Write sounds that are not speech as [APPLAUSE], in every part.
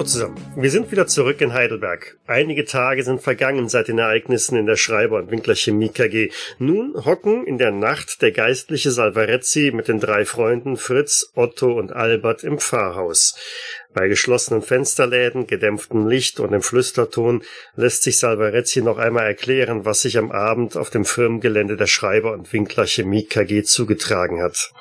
Hallo zusammen. Wir sind wieder zurück in Heidelberg. Einige Tage sind vergangen seit den Ereignissen in der Schreiber- und Winkler Chemie KG. Nun hocken in der Nacht der geistliche Salvarezzi mit den drei Freunden Fritz, Otto und Albert im Pfarrhaus. Bei geschlossenen Fensterläden, gedämpftem Licht und im Flüsterton lässt sich Salvarezzi noch einmal erklären, was sich am Abend auf dem Firmengelände der Schreiber- und Winkler Chemie KG zugetragen hat.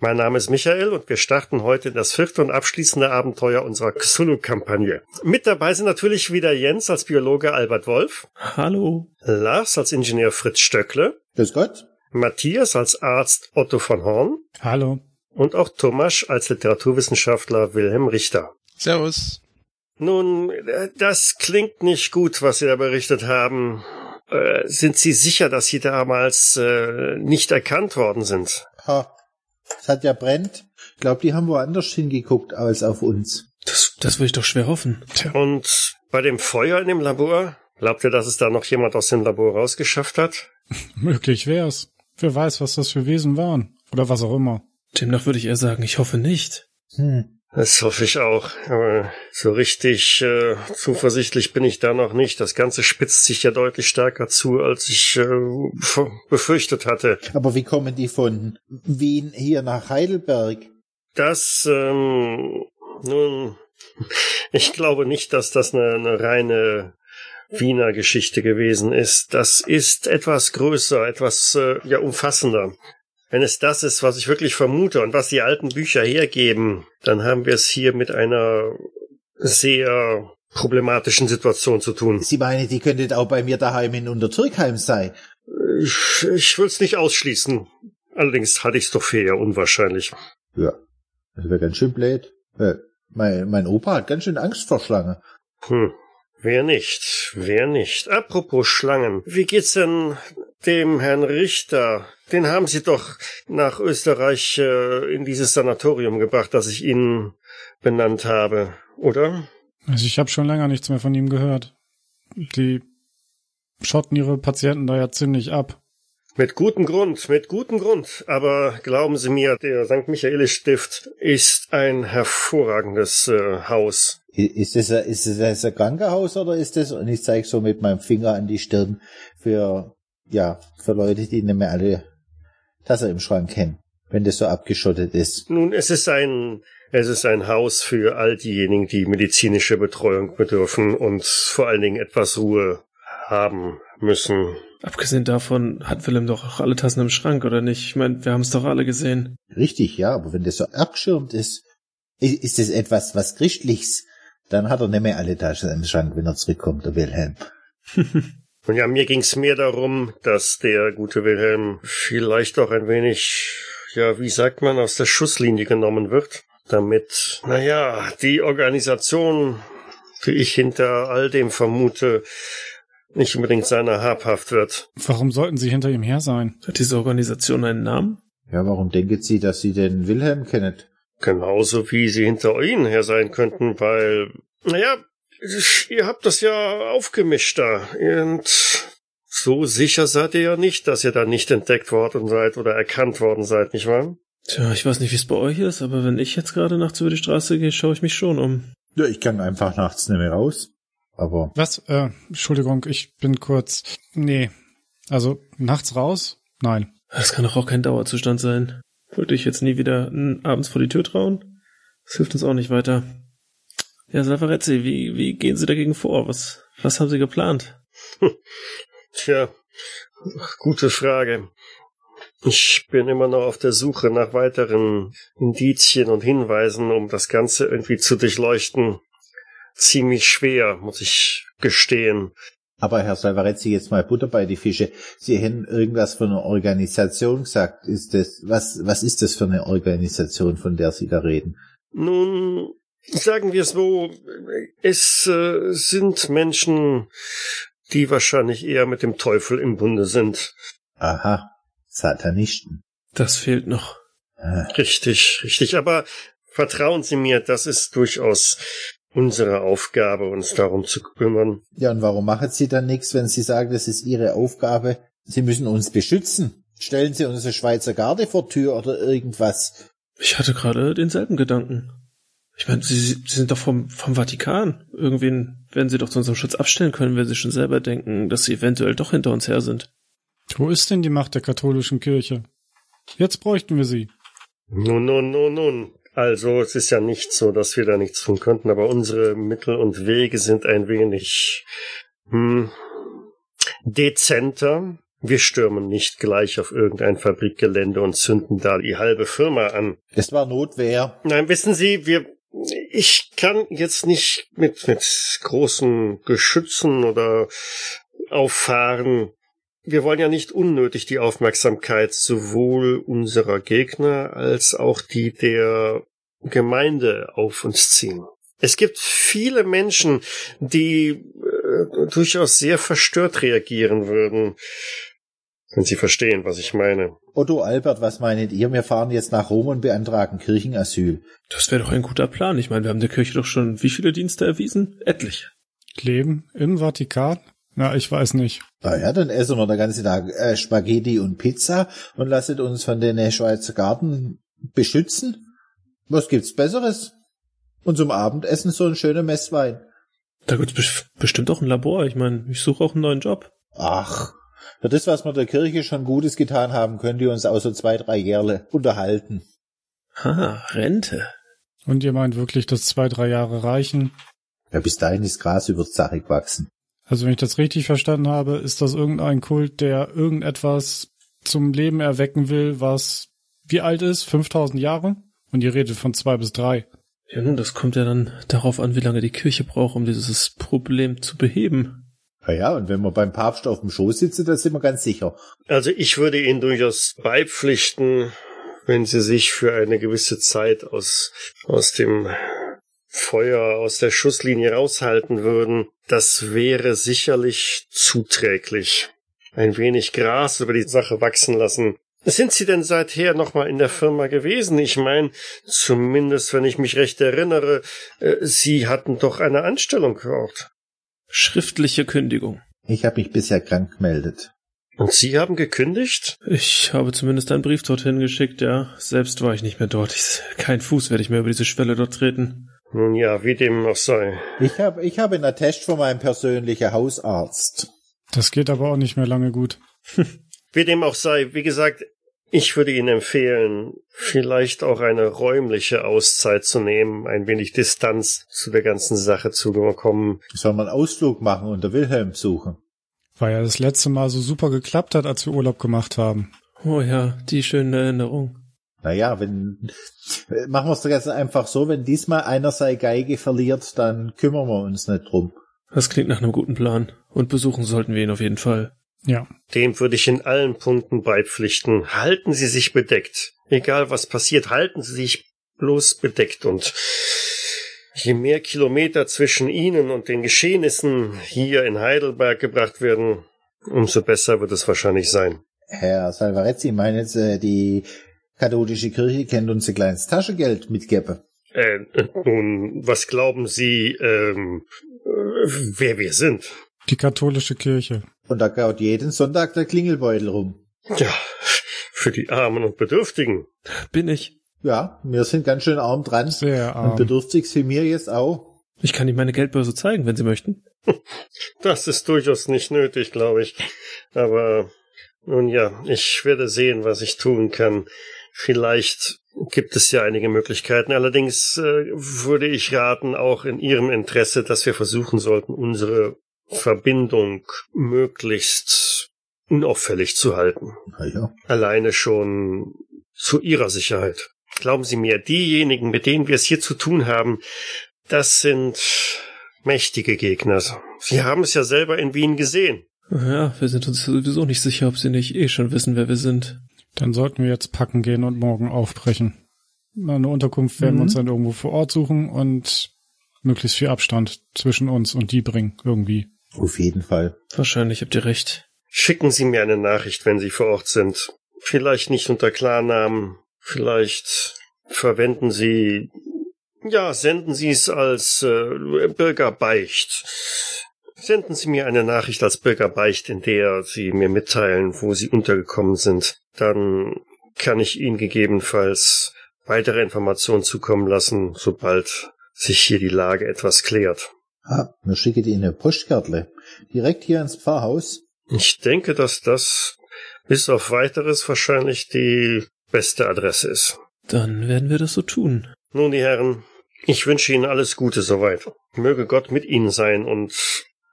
Mein Name ist Michael und wir starten heute das vierte und abschließende Abenteuer unserer Xulu-Kampagne. Mit dabei sind natürlich wieder Jens als Biologe Albert Wolf. Hallo. Lars als Ingenieur Fritz Stöckle. Grüß Gott. Matthias als Arzt Otto von Horn. Hallo. Und auch Thomas als Literaturwissenschaftler Wilhelm Richter. Servus. Nun, das klingt nicht gut, was Sie da berichtet haben. Äh, sind Sie sicher, dass Sie damals äh, nicht erkannt worden sind? Ha. Es hat ja brennt. Ich glaube, die haben woanders hingeguckt als auf uns. Das, das will ich doch schwer hoffen. Tja. Und bei dem Feuer in dem Labor, glaubt ihr, dass es da noch jemand aus dem Labor rausgeschafft hat? [LAUGHS] Möglich wär's. Wer weiß, was das für Wesen waren. Oder was auch immer. Demnach würde ich eher sagen, ich hoffe nicht. Hm. Das hoffe ich auch. Aber so richtig äh, zuversichtlich bin ich da noch nicht. Das Ganze spitzt sich ja deutlich stärker zu, als ich äh, befürchtet hatte. Aber wie kommen die von Wien hier nach Heidelberg? Das, ähm, nun, ich glaube nicht, dass das eine, eine reine Wiener Geschichte gewesen ist. Das ist etwas größer, etwas äh, ja umfassender. Wenn es das ist, was ich wirklich vermute und was die alten Bücher hergeben, dann haben wir es hier mit einer sehr problematischen Situation zu tun. Sie meinen, die könnte auch bei mir daheim in Untertürkheim sein. Ich, ich will es nicht ausschließen. Allerdings halte ich es doch für eher unwahrscheinlich. Ja, das wäre ganz schön blöd. Äh, mein, mein Opa hat ganz schön Angst vor Schlangen. Hm. Wer nicht? Wer nicht? Apropos Schlangen. Wie geht's denn dem Herrn Richter? Den haben Sie doch nach Österreich äh, in dieses Sanatorium gebracht, das ich Ihnen benannt habe, oder? Also ich habe schon länger nichts mehr von ihm gehört. Die schotten ihre Patienten da ja ziemlich ab. Mit gutem Grund, mit gutem Grund. Aber glauben Sie mir, der St. Michaelis Stift ist ein hervorragendes äh, Haus. Ist das, ein, ist das ein Krankenhaus oder ist das, und ich zeige so mit meinem Finger an die Stirn, für, ja, für Leute, die nicht mehr alle Tasse im Schrank kennen, wenn das so abgeschottet ist. Nun, es ist ein, es ist ein Haus für all diejenigen, die medizinische Betreuung bedürfen und vor allen Dingen etwas Ruhe haben müssen. Abgesehen davon hat Willem doch auch alle Tassen im Schrank, oder nicht? Ich meine, wir haben es doch alle gesehen. Richtig, ja, aber wenn das so abgeschirmt ist, ist das etwas, was Christliches, dann hat er nicht mehr alle Taschen im Schrank, wenn er zurückkommt, der Wilhelm. [LAUGHS] Und ja, mir ging's mehr darum, dass der gute Wilhelm vielleicht auch ein wenig, ja, wie sagt man, aus der Schusslinie genommen wird, damit, naja, die Organisation, die ich hinter all dem vermute, nicht unbedingt seiner habhaft wird. Warum sollten sie hinter ihm her sein? Hat diese Organisation einen Namen? Ja, warum denken Sie, dass Sie den Wilhelm kennen? Genauso wie sie hinter ihnen her sein könnten, weil, naja, ihr habt das ja aufgemischt da. Und so sicher seid ihr ja nicht, dass ihr da nicht entdeckt worden seid oder erkannt worden seid, nicht wahr? Tja, ich weiß nicht, wie es bei euch ist, aber wenn ich jetzt gerade nachts über die Straße gehe, schaue ich mich schon um. Ja, ich kann einfach nachts nicht mehr raus. Aber Was? Äh, Entschuldigung, ich bin kurz. Nee. Also nachts raus? Nein. Das kann doch auch kein Dauerzustand sein. Wollte ich jetzt nie wieder abends vor die Tür trauen? Das hilft uns auch nicht weiter. Ja, Salvarezzi, wie, wie gehen Sie dagegen vor? Was, was haben Sie geplant? [LAUGHS] Tja, gute Frage. Ich bin immer noch auf der Suche nach weiteren Indizien und Hinweisen, um das Ganze irgendwie zu durchleuchten. Ziemlich schwer, muss ich gestehen. Aber Herr Salvarezzi, jetzt mal Butter bei die Fische. Sie hätten irgendwas von einer Organisation gesagt. Ist das, was, was ist das für eine Organisation, von der Sie da reden? Nun, sagen wir es so, es äh, sind Menschen, die wahrscheinlich eher mit dem Teufel im Bunde sind. Aha, Satanisten. Das fehlt noch. Ah, Richtig, richtig. Aber vertrauen Sie mir, das ist durchaus unsere Aufgabe, uns darum zu kümmern. Ja, und warum machen Sie dann nichts, wenn Sie sagen, das ist Ihre Aufgabe? Sie müssen uns beschützen. Stellen Sie unsere Schweizer Garde vor Tür oder irgendwas. Ich hatte gerade denselben Gedanken. Ich meine, Sie, Sie sind doch vom, vom Vatikan. Irgendwen werden Sie doch zu unserem Schutz abstellen können, wenn Sie schon selber denken, dass Sie eventuell doch hinter uns her sind. Wo ist denn die Macht der katholischen Kirche? Jetzt bräuchten wir sie. Nun, nun, nun, nun. Also, es ist ja nicht so, dass wir da nichts tun könnten, aber unsere Mittel und Wege sind ein wenig hm, dezenter. Wir stürmen nicht gleich auf irgendein Fabrikgelände und zünden da die halbe Firma an. Es war Notwehr. Nein, wissen Sie, wir, ich kann jetzt nicht mit, mit großen Geschützen oder auffahren. Wir wollen ja nicht unnötig die Aufmerksamkeit sowohl unserer Gegner als auch die der Gemeinde auf uns ziehen. Es gibt viele Menschen, die äh, durchaus sehr verstört reagieren würden, wenn Sie verstehen, was ich meine. Otto Albert, was meinet ihr? Wir fahren jetzt nach Rom und beantragen Kirchenasyl. Das wäre doch ein guter Plan. Ich meine, wir haben der Kirche doch schon wie viele Dienste erwiesen? Etlich. Leben im Vatikan? Na, ich weiß nicht. Na ja, dann essen wir den ganzen Tag äh, Spaghetti und Pizza und lasset uns von den Schweizer Garten beschützen. Was gibt's Besseres? Und zum Abendessen so ein schöner Messwein. Da gibt's bes- bestimmt auch ein Labor. Ich meine, ich suche auch einen neuen Job. Ach, für das, was wir der Kirche schon Gutes getan haben, könnt ihr uns auch so zwei, drei Jährle unterhalten. Ha, Rente. Und ihr meint wirklich, dass zwei, drei Jahre reichen? Ja, bis dahin ist Gras über die Sache gewachsen. Also wenn ich das richtig verstanden habe, ist das irgendein Kult, der irgendetwas zum Leben erwecken will, was wie alt ist? 5000 Jahre? Und ihr redet von zwei bis drei. Ja, nun, das kommt ja dann darauf an, wie lange die Kirche braucht, um dieses Problem zu beheben. Ja, ja, und wenn wir beim Papst auf dem Schoß sitzen, da sind wir ganz sicher. Also ich würde Ihnen durchaus beipflichten, wenn Sie sich für eine gewisse Zeit aus, aus dem Feuer, aus der Schusslinie raushalten würden. Das wäre sicherlich zuträglich. Ein wenig Gras über die Sache wachsen lassen. Sind Sie denn seither nochmal in der Firma gewesen? Ich meine, zumindest wenn ich mich recht erinnere, äh, Sie hatten doch eine Anstellung dort. Schriftliche Kündigung. Ich habe mich bisher krank gemeldet. Und Sie haben gekündigt? Ich habe zumindest einen Brief dorthin geschickt, ja. Selbst war ich nicht mehr dort. Ich, kein Fuß werde ich mehr über diese Schwelle dort treten. Nun ja, wie dem auch sei. Ich habe ich hab einen Attest von meinem persönlichen Hausarzt. Das geht aber auch nicht mehr lange gut. Wie dem auch sei, wie gesagt, ich würde Ihnen empfehlen, vielleicht auch eine räumliche Auszeit zu nehmen, ein wenig Distanz zu der ganzen Sache zu bekommen. Soll man einen Ausflug machen und der Wilhelm besuchen? Weil ja das letzte Mal so super geklappt hat, als wir Urlaub gemacht haben. Oh ja, die schöne Erinnerung. Naja, wenn, machen wir es doch jetzt einfach so, wenn diesmal einer seine Geige verliert, dann kümmern wir uns nicht drum. Das klingt nach einem guten Plan. Und besuchen sollten wir ihn auf jeden Fall. Ja. Dem würde ich in allen Punkten beipflichten. Halten Sie sich bedeckt. Egal was passiert, halten Sie sich bloß bedeckt und je mehr Kilometer zwischen Ihnen und den Geschehnissen hier in Heidelberg gebracht werden, umso besser wird es wahrscheinlich sein. Herr Salvarezzi, meinen jetzt, äh, die katholische Kirche kennt uns ein kleines Taschengeld mitgeben. Äh, nun, was glauben Sie, ähm, äh, wer wir sind? Die katholische Kirche. Und da gaut jeden Sonntag der Klingelbeutel rum. Ja, für die Armen und Bedürftigen. Bin ich. Ja, wir sind ganz schön arm dran. Sehr Und arm. bedürftig sind mir jetzt auch. Ich kann Ihnen meine Geldbörse zeigen, wenn Sie möchten. Das ist durchaus nicht nötig, glaube ich. Aber nun ja, ich werde sehen, was ich tun kann. Vielleicht gibt es ja einige Möglichkeiten. Allerdings äh, würde ich raten, auch in Ihrem Interesse, dass wir versuchen sollten, unsere Verbindung möglichst unauffällig zu halten. Naja. Alleine schon zu Ihrer Sicherheit. Glauben Sie mir, diejenigen, mit denen wir es hier zu tun haben, das sind mächtige Gegner. Sie haben es ja selber in Wien gesehen. Ja, wir sind uns sowieso nicht sicher, ob Sie nicht eh schon wissen, wer wir sind. Dann sollten wir jetzt packen gehen und morgen aufbrechen. Eine Unterkunft werden wir uns Mhm. dann irgendwo vor Ort suchen und möglichst viel Abstand zwischen uns und die bringen, irgendwie. Auf jeden Fall. Wahrscheinlich habt ihr recht. Schicken Sie mir eine Nachricht, wenn Sie vor Ort sind. Vielleicht nicht unter Klarnamen. Vielleicht verwenden Sie, ja, senden Sie es als äh, Bürgerbeicht. Senden Sie mir eine Nachricht als Bürgerbeicht, in der Sie mir mitteilen, wo Sie untergekommen sind. Dann kann ich Ihnen gegebenenfalls weitere Informationen zukommen lassen, sobald sich hier die Lage etwas klärt. Ah, wir schicken Ihnen eine Postkärtle. Direkt hier ins Pfarrhaus. Ich denke, dass das bis auf weiteres wahrscheinlich die beste Adresse ist. Dann werden wir das so tun. Nun, die Herren, ich wünsche Ihnen alles Gute soweit. Möge Gott mit Ihnen sein und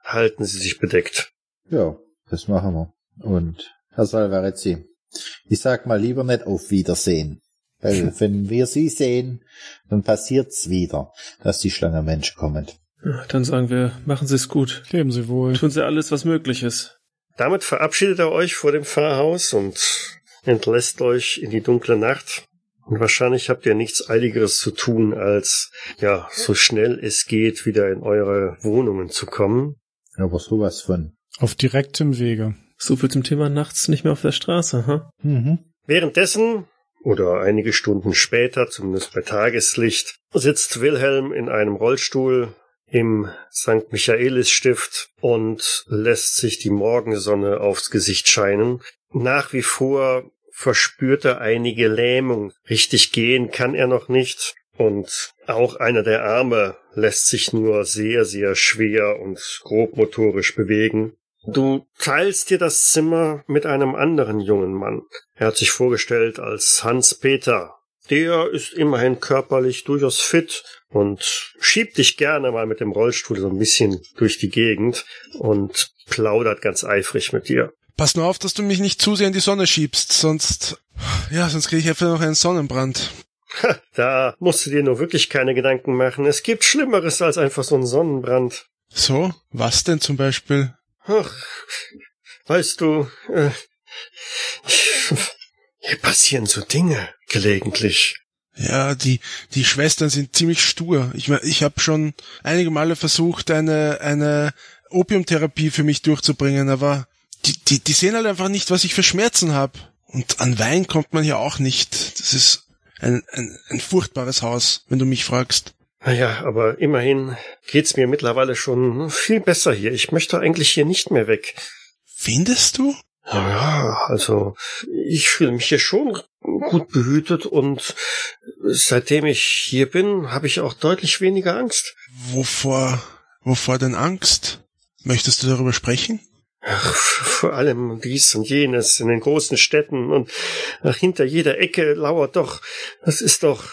halten Sie sich bedeckt. Ja, das machen wir. Und Herr Salvarezzi, ich sag mal lieber nicht auf Wiedersehen. Weil [LAUGHS] wenn wir Sie sehen, dann passiert's wieder, dass die Schlange Menschen kommen. Dann sagen wir, machen Sie es gut. Leben Sie wohl. Tun Sie alles, was möglich ist. Damit verabschiedet er euch vor dem Pfarrhaus und entlässt euch in die dunkle Nacht. Und wahrscheinlich habt ihr nichts Eiligeres zu tun, als, ja, so schnell es geht, wieder in eure Wohnungen zu kommen. Aber sowas von. Auf direktem Wege. So viel zum Thema nachts nicht mehr auf der Straße, ha? Mhm. Währenddessen, oder einige Stunden später, zumindest bei Tageslicht, sitzt Wilhelm in einem Rollstuhl im St. Michaelis Stift und lässt sich die Morgensonne aufs Gesicht scheinen. Nach wie vor verspürt er einige Lähmung. Richtig gehen kann er noch nicht. Und auch einer der Arme lässt sich nur sehr, sehr schwer und grobmotorisch bewegen. Du teilst dir das Zimmer mit einem anderen jungen Mann. Er hat sich vorgestellt als Hans Peter. Der ist immerhin körperlich durchaus fit und schiebt dich gerne mal mit dem Rollstuhl so ein bisschen durch die Gegend und plaudert ganz eifrig mit dir. Pass nur auf, dass du mich nicht zu sehr in die Sonne schiebst, sonst, ja, sonst kriege ich einfach noch einen Sonnenbrand. Ha, da musst du dir nur wirklich keine Gedanken machen. Es gibt Schlimmeres als einfach so einen Sonnenbrand. So, was denn zum Beispiel? Ach, weißt du, äh, hier passieren so Dinge gelegentlich. Ja, die, die Schwestern sind ziemlich stur. Ich, ich habe schon einige Male versucht, eine, eine Opiumtherapie für mich durchzubringen, aber die, die, die sehen halt einfach nicht, was ich für Schmerzen habe. Und an Wein kommt man hier auch nicht. Das ist ein, ein, ein furchtbares Haus, wenn du mich fragst. Naja, aber immerhin geht's mir mittlerweile schon viel besser hier. Ich möchte eigentlich hier nicht mehr weg. Findest du? Ja, also ich fühle mich hier schon gut behütet und seitdem ich hier bin, habe ich auch deutlich weniger Angst. Wovor, wovor denn Angst? Möchtest du darüber sprechen? Ach, vor allem dies und jenes in den großen Städten und hinter jeder Ecke lauert doch, das ist doch,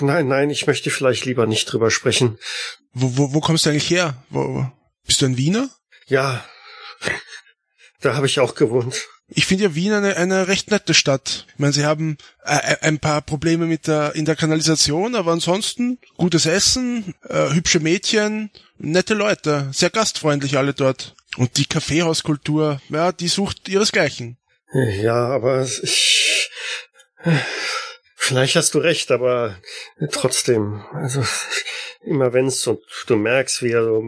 nein, nein, ich möchte vielleicht lieber nicht drüber sprechen. Wo, wo, wo kommst du eigentlich her? Wo, bist du ein Wiener? Ja, da habe ich auch gewohnt. Ich finde ja Wien eine, eine recht nette Stadt. Ich meine, sie haben äh, ein paar Probleme mit der in der Kanalisation, aber ansonsten gutes Essen, äh, hübsche Mädchen, nette Leute, sehr gastfreundlich alle dort. Und die Kaffeehauskultur, ja, die sucht ihresgleichen. Ja, aber ich, vielleicht hast du recht, aber trotzdem, also immer wenn's und du merkst, wie er so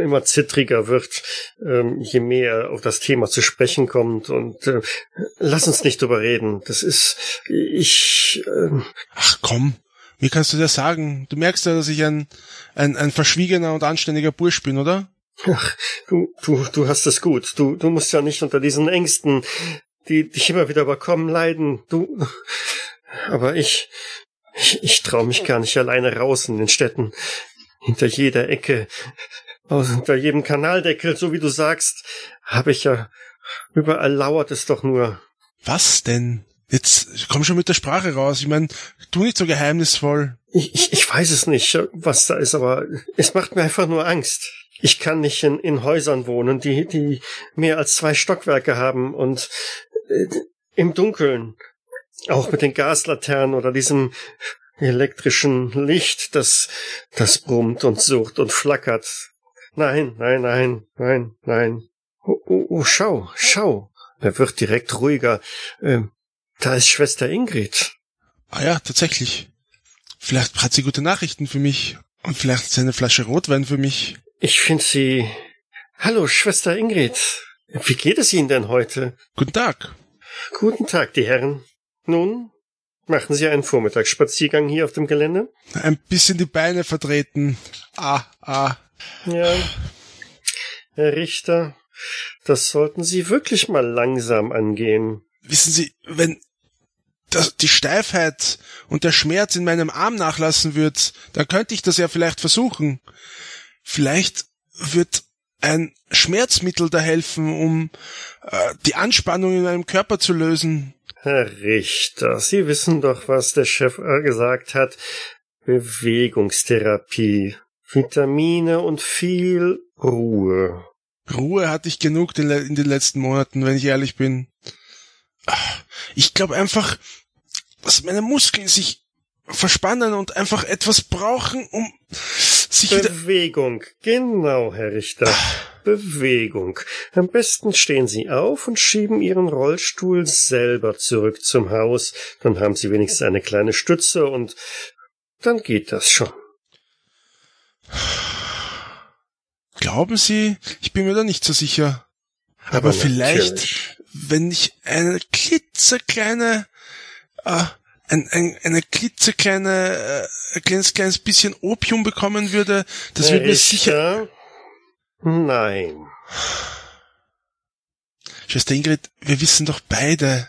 immer zittriger wird, ähm, je mehr er auf das Thema zu sprechen kommt und äh, lass uns nicht drüber reden. Das ist, ich. Äh, Ach komm, wie kannst du das sagen? Du merkst ja, dass ich ein, ein, ein verschwiegener und anständiger Bursch bin, oder? Ach, du, du, du hast es gut. Du, du musst ja nicht unter diesen Ängsten, die dich immer wieder überkommen, leiden. Du, aber ich, ich, ich traue mich gar nicht alleine raus in den Städten. Hinter jeder Ecke, hinter jedem Kanaldeckel, so wie du sagst, habe ich ja, überall lauert es doch nur. Was denn? Jetzt komm schon mit der Sprache raus. Ich meine, tu nicht so geheimnisvoll. Ich, ich, ich weiß es nicht, was da ist, aber es macht mir einfach nur Angst. Ich kann nicht in, in Häusern wohnen, die, die mehr als zwei Stockwerke haben und äh, im Dunkeln. Auch mit den Gaslaternen oder diesem elektrischen Licht, das, das brummt und sucht und flackert. Nein, nein, nein, nein, nein. Oh, oh, oh schau, schau. Er wird direkt ruhiger. Ähm, da ist Schwester Ingrid. Ah ja, tatsächlich. Vielleicht hat sie gute Nachrichten für mich. Und vielleicht sie eine Flasche Rotwein für mich. Ich finde sie Hallo, Schwester Ingrid. Wie geht es Ihnen denn heute? Guten Tag. Guten Tag, die Herren. Nun, machen Sie einen Vormittagsspaziergang hier auf dem Gelände? Ein bisschen die Beine vertreten. Ah, ah. Ja. Herr Richter, das sollten Sie wirklich mal langsam angehen. Wissen Sie, wenn das, die Steifheit und der Schmerz in meinem Arm nachlassen wird, dann könnte ich das ja vielleicht versuchen. Vielleicht wird ein Schmerzmittel da helfen, um äh, die Anspannung in meinem Körper zu lösen. Herr Richter, Sie wissen doch, was der Chef gesagt hat. Bewegungstherapie, Vitamine und viel Ruhe. Ruhe hatte ich genug in den letzten Monaten, wenn ich ehrlich bin. Ich glaube einfach, dass meine Muskeln sich verspannen und einfach etwas brauchen, um sich. Bewegung, genau, Herr Richter. Bewegung. Am besten stehen Sie auf und schieben Ihren Rollstuhl selber zurück zum Haus. Dann haben Sie wenigstens eine kleine Stütze und dann geht das schon. Glauben Sie? Ich bin mir da nicht so sicher. Aber, Aber vielleicht, wenn ich eine klitzekleine, äh, ein, ein, eine klitzekleine, äh, ein kleines, kleines bisschen Opium bekommen würde, das würde mir sicher... Nein. Schwester Ingrid, wir wissen doch beide,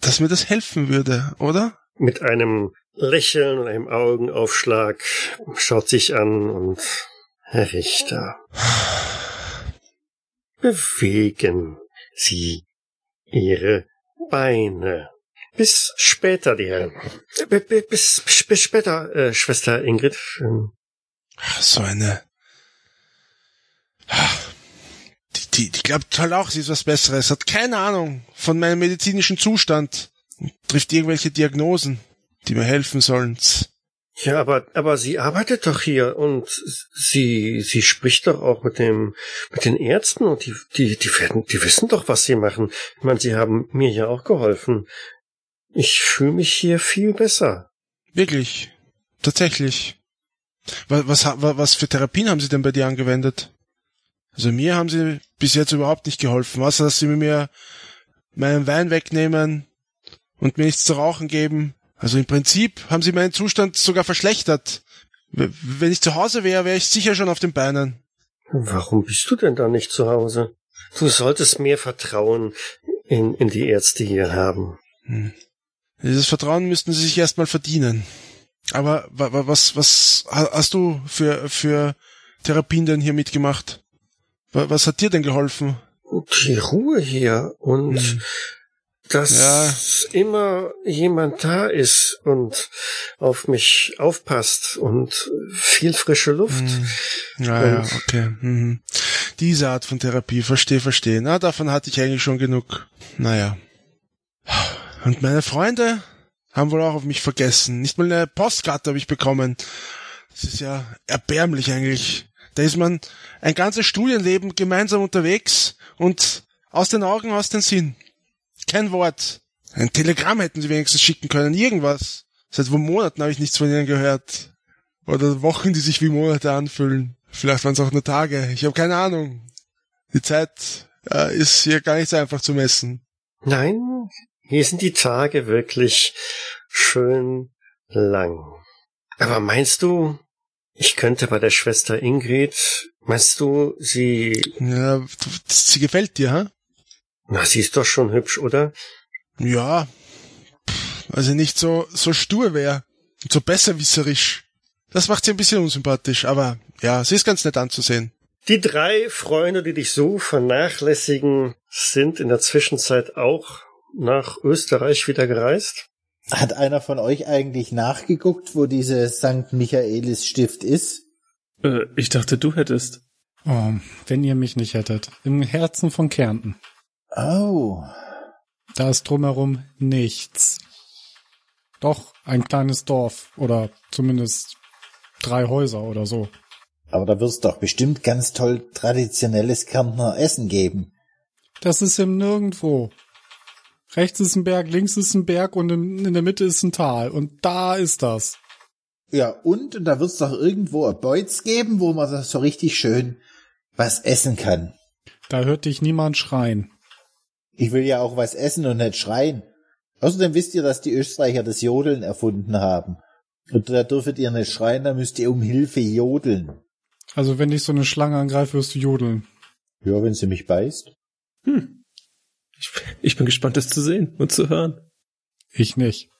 dass mir das helfen würde, oder? Mit einem Lächeln und einem Augenaufschlag schaut sich an und Herr Richter. Bewegen Sie Ihre Beine. Bis später, die Herren. Bis, bis, bis später, äh, Schwester Ingrid. So eine. Die, die, die glaubt toll auch, sie ist was Besseres, hat keine Ahnung von meinem medizinischen Zustand, trifft irgendwelche Diagnosen, die mir helfen sollen. Ja, aber, aber sie arbeitet doch hier und sie, sie spricht doch auch mit dem, mit den Ärzten und die, die, die werden, die wissen doch, was sie machen. Ich meine, sie haben mir ja auch geholfen. Ich fühle mich hier viel besser. Wirklich? Tatsächlich? Was, was, was für Therapien haben sie denn bei dir angewendet? Also mir haben sie bis jetzt überhaupt nicht geholfen. Was, dass sie mir meinen Wein wegnehmen und mir nichts zu rauchen geben also im Prinzip haben sie meinen Zustand sogar verschlechtert. Wenn ich zu Hause wäre, wäre ich sicher schon auf den Beinen. Warum bist du denn da nicht zu Hause? Du solltest mehr Vertrauen in, in die Ärzte hier haben. Hm. Dieses Vertrauen müssten sie sich erstmal verdienen. Aber was, was hast du für, für Therapien denn hier mitgemacht? Was hat dir denn geholfen? Die Ruhe hier und hm dass ja. immer jemand da ist und auf mich aufpasst und viel frische Luft. Hm. Ja, ja, okay. Mhm. Diese Art von Therapie, verstehe, verstehe. Na, davon hatte ich eigentlich schon genug. Naja. Und meine Freunde haben wohl auch auf mich vergessen. Nicht mal eine Postkarte habe ich bekommen. Das ist ja erbärmlich eigentlich. Da ist man ein ganzes Studienleben gemeinsam unterwegs und aus den Augen, aus den Sinn. Kein Wort. Ein Telegramm hätten sie wenigstens schicken können, irgendwas. Seit Monaten habe ich nichts von ihnen gehört. Oder Wochen, die sich wie Monate anfühlen. Vielleicht waren es auch nur Tage. Ich habe keine Ahnung. Die Zeit äh, ist hier gar nicht so einfach zu messen. Nein, hier sind die Tage wirklich schön lang. Aber meinst du, ich könnte bei der Schwester Ingrid, meinst du, sie... Ja, sie gefällt dir, ha? Na, sie ist doch schon hübsch, oder? Ja. Also nicht so, so stur wäre. Und so besserwisserisch. Das macht sie ein bisschen unsympathisch, aber ja, sie ist ganz nett anzusehen. Die drei Freunde, die dich so vernachlässigen, sind in der Zwischenzeit auch nach Österreich wieder gereist? Hat einer von euch eigentlich nachgeguckt, wo diese St. Michaelis Stift ist? Äh, ich dachte, du hättest. Oh, wenn ihr mich nicht hättet. Im Herzen von Kärnten. Oh. Da ist drumherum nichts. Doch, ein kleines Dorf oder zumindest drei Häuser oder so. Aber da wird's doch bestimmt ganz toll traditionelles Kärntner Essen geben. Das ist im Nirgendwo. Rechts ist ein Berg, links ist ein Berg und in, der Mitte ist ein Tal. Und da ist das. Ja, und, und da wird's doch irgendwo ein Beutz geben, wo man so richtig schön was essen kann. Da hört dich niemand schreien. Ich will ja auch was essen und nicht schreien. Außerdem wisst ihr, dass die Österreicher das Jodeln erfunden haben. Und da dürftet ihr nicht schreien, da müsst ihr um Hilfe jodeln. Also wenn dich so eine Schlange angreift, wirst du jodeln. Ja, wenn sie mich beißt. Hm. Ich, ich bin gespannt, das zu sehen und zu hören. Ich nicht.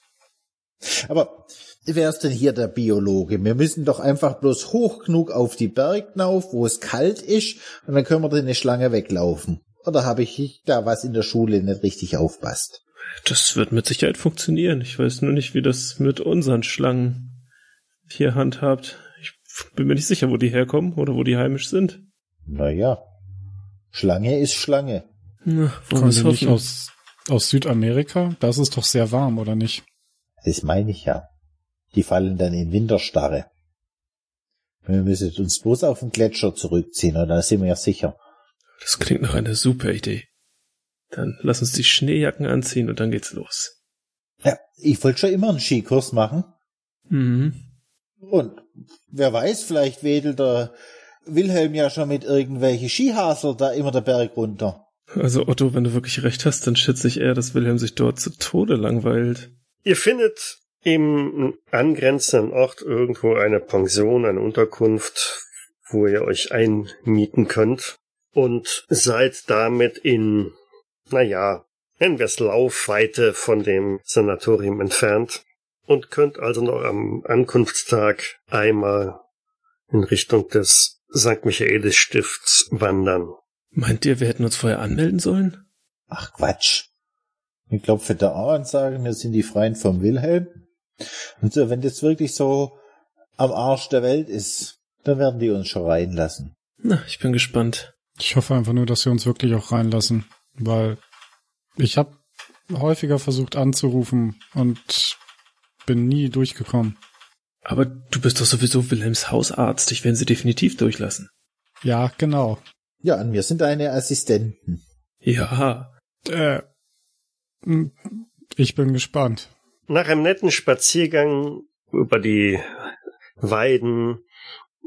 Aber wer ist denn hier der Biologe? Wir müssen doch einfach bloß hoch genug auf die Berg hinauf, wo es kalt ist, und dann können wir dann eine Schlange weglaufen. Oder habe ich da was in der Schule nicht richtig aufpasst? Das wird mit Sicherheit funktionieren. Ich weiß nur nicht, wie das mit unseren Schlangen hier handhabt. Ich bin mir nicht sicher, wo die herkommen oder wo die heimisch sind. Naja, Schlange ist Schlange. Na, Kommen sie nicht aus, aus Südamerika? Das ist doch sehr warm, oder nicht? Das meine ich ja. Die fallen dann in Winterstarre. Wir müssen uns bloß auf den Gletscher zurückziehen, und dann sind wir ja sicher. Das klingt nach einer super Idee. Dann lass uns die Schneejacken anziehen und dann geht's los. Ja, ich wollte schon immer einen Skikurs machen. Mhm. Und wer weiß, vielleicht wedelt der Wilhelm ja schon mit irgendwelche Skihasel da immer der Berg runter. Also Otto, wenn du wirklich recht hast, dann schätze ich eher, dass Wilhelm sich dort zu Tode langweilt. Ihr findet im angrenzenden Ort irgendwo eine Pension, eine Unterkunft, wo ihr euch einmieten könnt und seid damit in, naja, nennen wir es Laufweite von dem Sanatorium entfernt und könnt also noch am Ankunftstag einmal in Richtung des St. Michaelis Stifts wandern. Meint ihr, wir hätten uns vorher anmelden sollen? Ach Quatsch. Ich klopfe da an und sage, wir sind die Freien vom Wilhelm. Und so, wenn das wirklich so am Arsch der Welt ist, dann werden die uns schon reinlassen. Na, ich bin gespannt. Ich hoffe einfach nur, dass sie uns wirklich auch reinlassen, weil ich habe häufiger versucht anzurufen und bin nie durchgekommen. Aber du bist doch sowieso Wilhelms Hausarzt. Ich werde sie definitiv durchlassen. Ja, genau. Ja, an mir sind deine Assistenten. Ja. Äh, hm, ich bin gespannt. Nach einem netten Spaziergang über die Weiden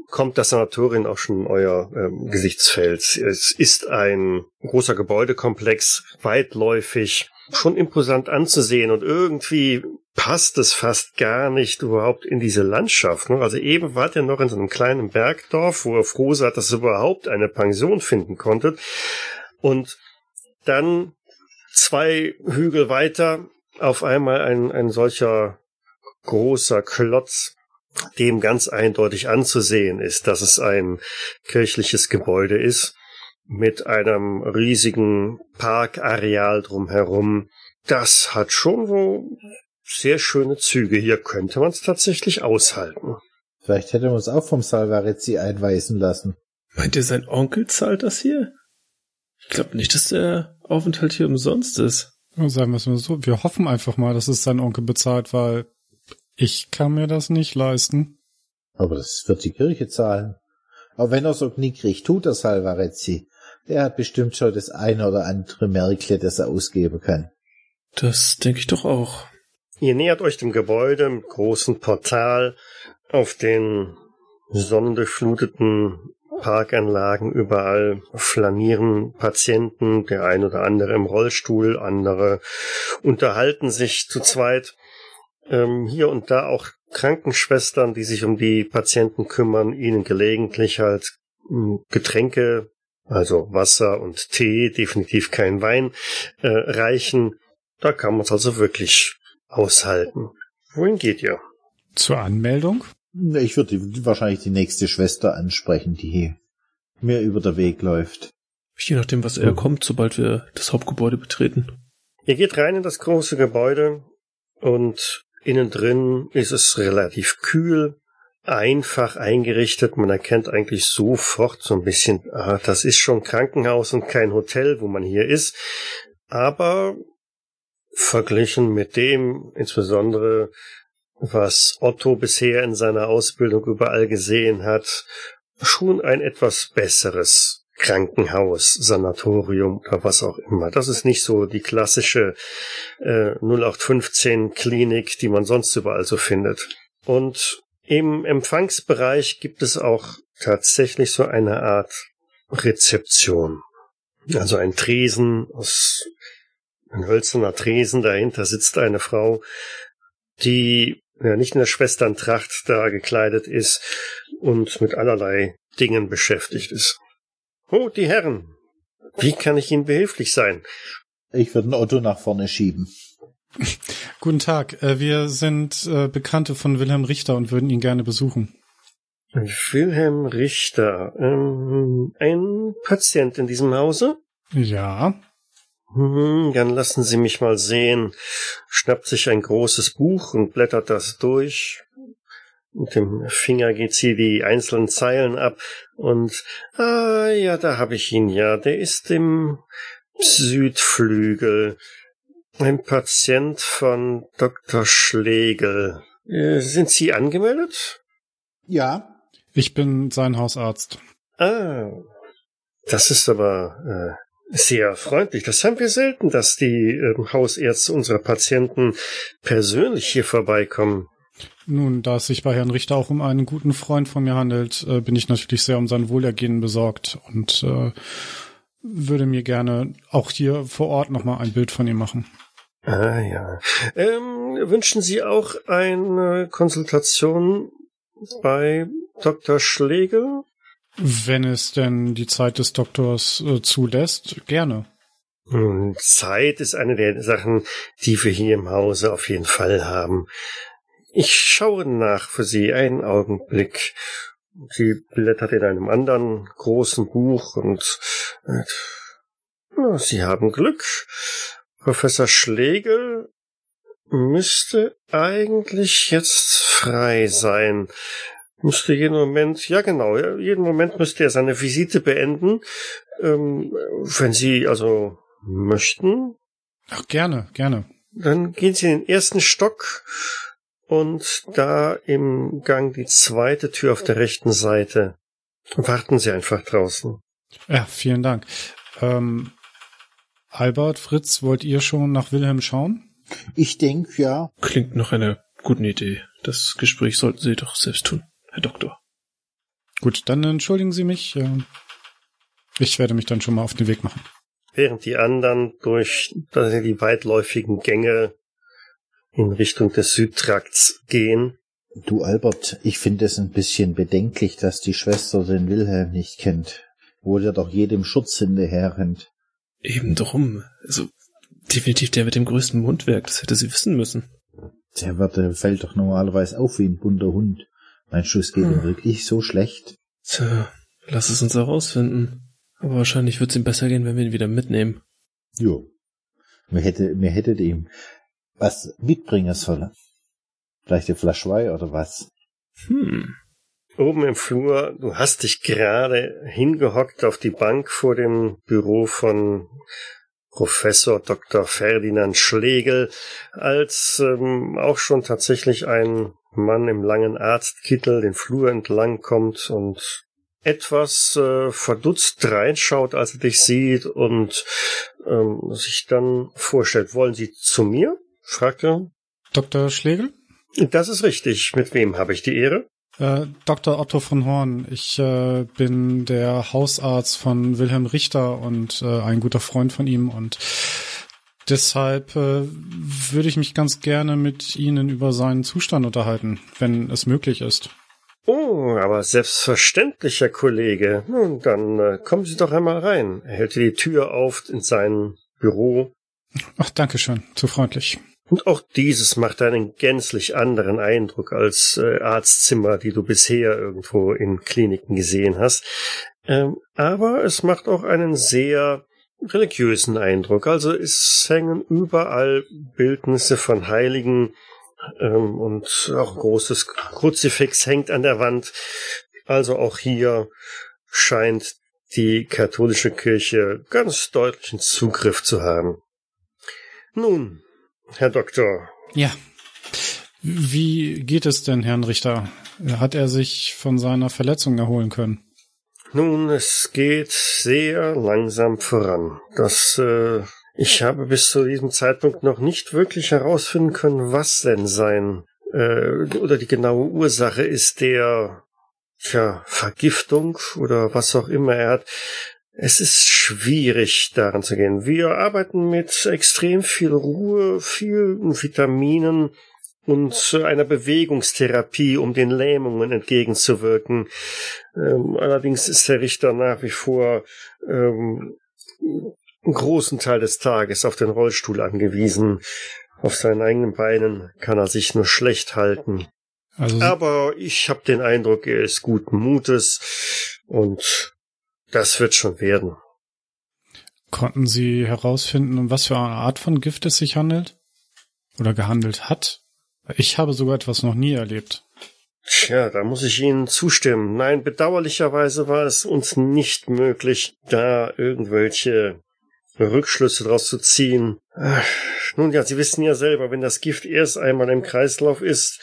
kommt das Sanatorium auch schon in euer ähm, Gesichtsfeld. Es ist ein großer Gebäudekomplex, weitläufig, schon imposant anzusehen und irgendwie passt es fast gar nicht überhaupt in diese Landschaft. Ne? Also eben wart ihr noch in so einem kleinen Bergdorf, wo ihr froh seid, dass ihr überhaupt eine Pension finden konntet. Und dann zwei Hügel weiter auf einmal ein, ein solcher großer Klotz, dem ganz eindeutig anzusehen ist, dass es ein kirchliches Gebäude ist, mit einem riesigen Parkareal drumherum. Das hat schon wo sehr schöne Züge. Hier könnte man es tatsächlich aushalten. Vielleicht hätte man uns auch vom Salvarezzi einweisen lassen. Meint ihr, sein Onkel zahlt das hier? Ich glaube nicht, dass der Aufenthalt hier umsonst ist. Sagen wir es mal so, wir hoffen einfach mal, dass es sein Onkel bezahlt, weil ich kann mir das nicht leisten. Aber das wird die Kirche zahlen. Auch wenn er so knickrig tut, der Salvarezzi. Der hat bestimmt schon das eine oder andere Merkle, das er ausgeben kann. Das denke ich doch auch. Ihr nähert euch dem Gebäude mit großen Portal auf den sonnendurchfluteten Parkanlagen überall flanieren Patienten, der ein oder andere im Rollstuhl, andere unterhalten sich zu zweit. Ähm, hier und da auch Krankenschwestern, die sich um die Patienten kümmern, ihnen gelegentlich halt hm, Getränke, also Wasser und Tee, definitiv kein Wein, äh, reichen. Da kann man es also wirklich aushalten. Wohin geht ihr? Zur Anmeldung? Ich würde wahrscheinlich die nächste Schwester ansprechen, die mir über der Weg läuft. Je nachdem, was er kommt, sobald wir das Hauptgebäude betreten. Ihr geht rein in das große Gebäude und innen drin ist es relativ kühl, einfach eingerichtet. Man erkennt eigentlich sofort so ein bisschen, ah, das ist schon Krankenhaus und kein Hotel, wo man hier ist. Aber verglichen mit dem, insbesondere was Otto bisher in seiner Ausbildung überall gesehen hat, schon ein etwas besseres Krankenhaus, Sanatorium oder was auch immer. Das ist nicht so die klassische äh, 0815 Klinik, die man sonst überall so findet. Und im Empfangsbereich gibt es auch tatsächlich so eine Art Rezeption. Also ein Tresen aus ein hölzerner Tresen, dahinter sitzt eine Frau, die ja nicht in der Schwesterntracht da gekleidet ist und mit allerlei Dingen beschäftigt ist. Oh, die Herren, wie kann ich Ihnen behilflich sein? Ich würde ein Otto nach vorne schieben. [LAUGHS] Guten Tag, äh, wir sind äh, Bekannte von Wilhelm Richter und würden ihn gerne besuchen. Wilhelm Richter, ähm, ein Patient in diesem Hause? Ja. Hm, dann lassen Sie mich mal sehen. Schnappt sich ein großes Buch und blättert das durch. Mit dem Finger geht sie die einzelnen Zeilen ab und ah ja, da habe ich ihn ja. Der ist im Südflügel. Ein Patient von Dr. Schlegel. Äh, sind Sie angemeldet? Ja. Ich bin sein Hausarzt. Ah, das ist aber äh, sehr freundlich. Das haben wir selten, dass die äh, Hausärzte unserer Patienten persönlich hier vorbeikommen. Nun, da es sich bei Herrn Richter auch um einen guten Freund von mir handelt, äh, bin ich natürlich sehr um sein Wohlergehen besorgt und äh, würde mir gerne auch hier vor Ort nochmal ein Bild von ihm machen. Ah ja. Ähm, wünschen Sie auch eine Konsultation bei Dr. Schlegel? Wenn es denn die Zeit des Doktors äh, zulässt, gerne. Zeit ist eine der Sachen, die wir hier im Hause auf jeden Fall haben. Ich schaue nach für Sie einen Augenblick. Sie blättert in einem anderen großen Buch und äh, Sie haben Glück. Professor Schlegel müsste eigentlich jetzt frei sein. Müsste jeden Moment, ja genau, jeden Moment müsste er seine Visite beenden. Ähm, wenn Sie also möchten. Ach, gerne, gerne. Dann gehen Sie in den ersten Stock und da im Gang die zweite Tür auf der rechten Seite. Warten Sie einfach draußen. Ja, vielen Dank. Ähm, Albert, Fritz, wollt ihr schon nach Wilhelm schauen? Ich denke, ja. Klingt nach einer guten Idee. Das Gespräch sollten Sie doch selbst tun, Herr Doktor. Gut, dann entschuldigen Sie mich. Ich werde mich dann schon mal auf den Weg machen. Während die anderen durch die weitläufigen Gänge in Richtung des Südtrakts gehen. Du Albert, ich finde es ein bisschen bedenklich, dass die Schwester den Wilhelm nicht kennt, wo der doch jedem Schutz hinterher rennt. Eben drum. Also definitiv der mit dem größten Mundwerk, das hätte sie wissen müssen. Der, wird, der fällt doch normalerweise auf wie ein bunter Hund. Mein Schuss geht ihm wirklich so schlecht. Tja, lass es uns herausfinden. Aber wahrscheinlich wird es ihm besser gehen, wenn wir ihn wieder mitnehmen. Jo. Mir hätte, mir hättet ihm was mitbringen sollen. Vielleicht eine Flasche Wein oder was. Hm. Oben im Flur, du hast dich gerade hingehockt auf die Bank vor dem Büro von Professor Dr. Ferdinand Schlegel, als ähm, auch schon tatsächlich ein Mann im langen Arztkittel den Flur entlang kommt und etwas äh, verdutzt reinschaut, als er dich sieht und ähm, sich dann vorstellt, wollen Sie zu mir? fragt er. Dr. Schlegel? Das ist richtig. Mit wem habe ich die Ehre? Äh, Dr. Otto von Horn. Ich äh, bin der Hausarzt von Wilhelm Richter und äh, ein guter Freund von ihm und deshalb äh, würde ich mich ganz gerne mit Ihnen über seinen Zustand unterhalten, wenn es möglich ist. Oh, aber selbstverständlich, Herr Kollege. Nun, dann äh, kommen Sie doch einmal rein. Er hält die Tür auf in sein Büro. Ach, danke schön. Zu freundlich. Und auch dieses macht einen gänzlich anderen Eindruck als äh, Arztzimmer, die du bisher irgendwo in Kliniken gesehen hast. Ähm, aber es macht auch einen sehr religiösen Eindruck. Also es hängen überall Bildnisse von Heiligen ähm, und auch ein großes Kruzifix hängt an der Wand. Also auch hier scheint die katholische Kirche ganz deutlichen Zugriff zu haben. Nun, Herr Doktor. Ja. Wie geht es denn, Herrn Richter? Hat er sich von seiner Verletzung erholen können? Nun, es geht sehr langsam voran. Das, äh, ich habe bis zu diesem Zeitpunkt noch nicht wirklich herausfinden können, was denn sein äh, oder die genaue Ursache ist der tja, Vergiftung oder was auch immer. Er hat es ist schwierig, daran zu gehen. Wir arbeiten mit extrem viel Ruhe, vielen Vitaminen und einer Bewegungstherapie, um den Lähmungen entgegenzuwirken. Ähm, allerdings ist der Richter nach wie vor ähm, einen großen Teil des Tages auf den Rollstuhl angewiesen. Auf seinen eigenen Beinen kann er sich nur schlecht halten. Also Aber ich habe den Eindruck, er ist guten Mutes und das wird schon werden. Konnten Sie herausfinden, um was für eine Art von Gift es sich handelt? Oder gehandelt hat? Ich habe sogar etwas noch nie erlebt. Tja, da muss ich Ihnen zustimmen. Nein, bedauerlicherweise war es uns nicht möglich, da irgendwelche Rückschlüsse draus zu ziehen. Ach, nun ja, Sie wissen ja selber, wenn das Gift erst einmal im Kreislauf ist,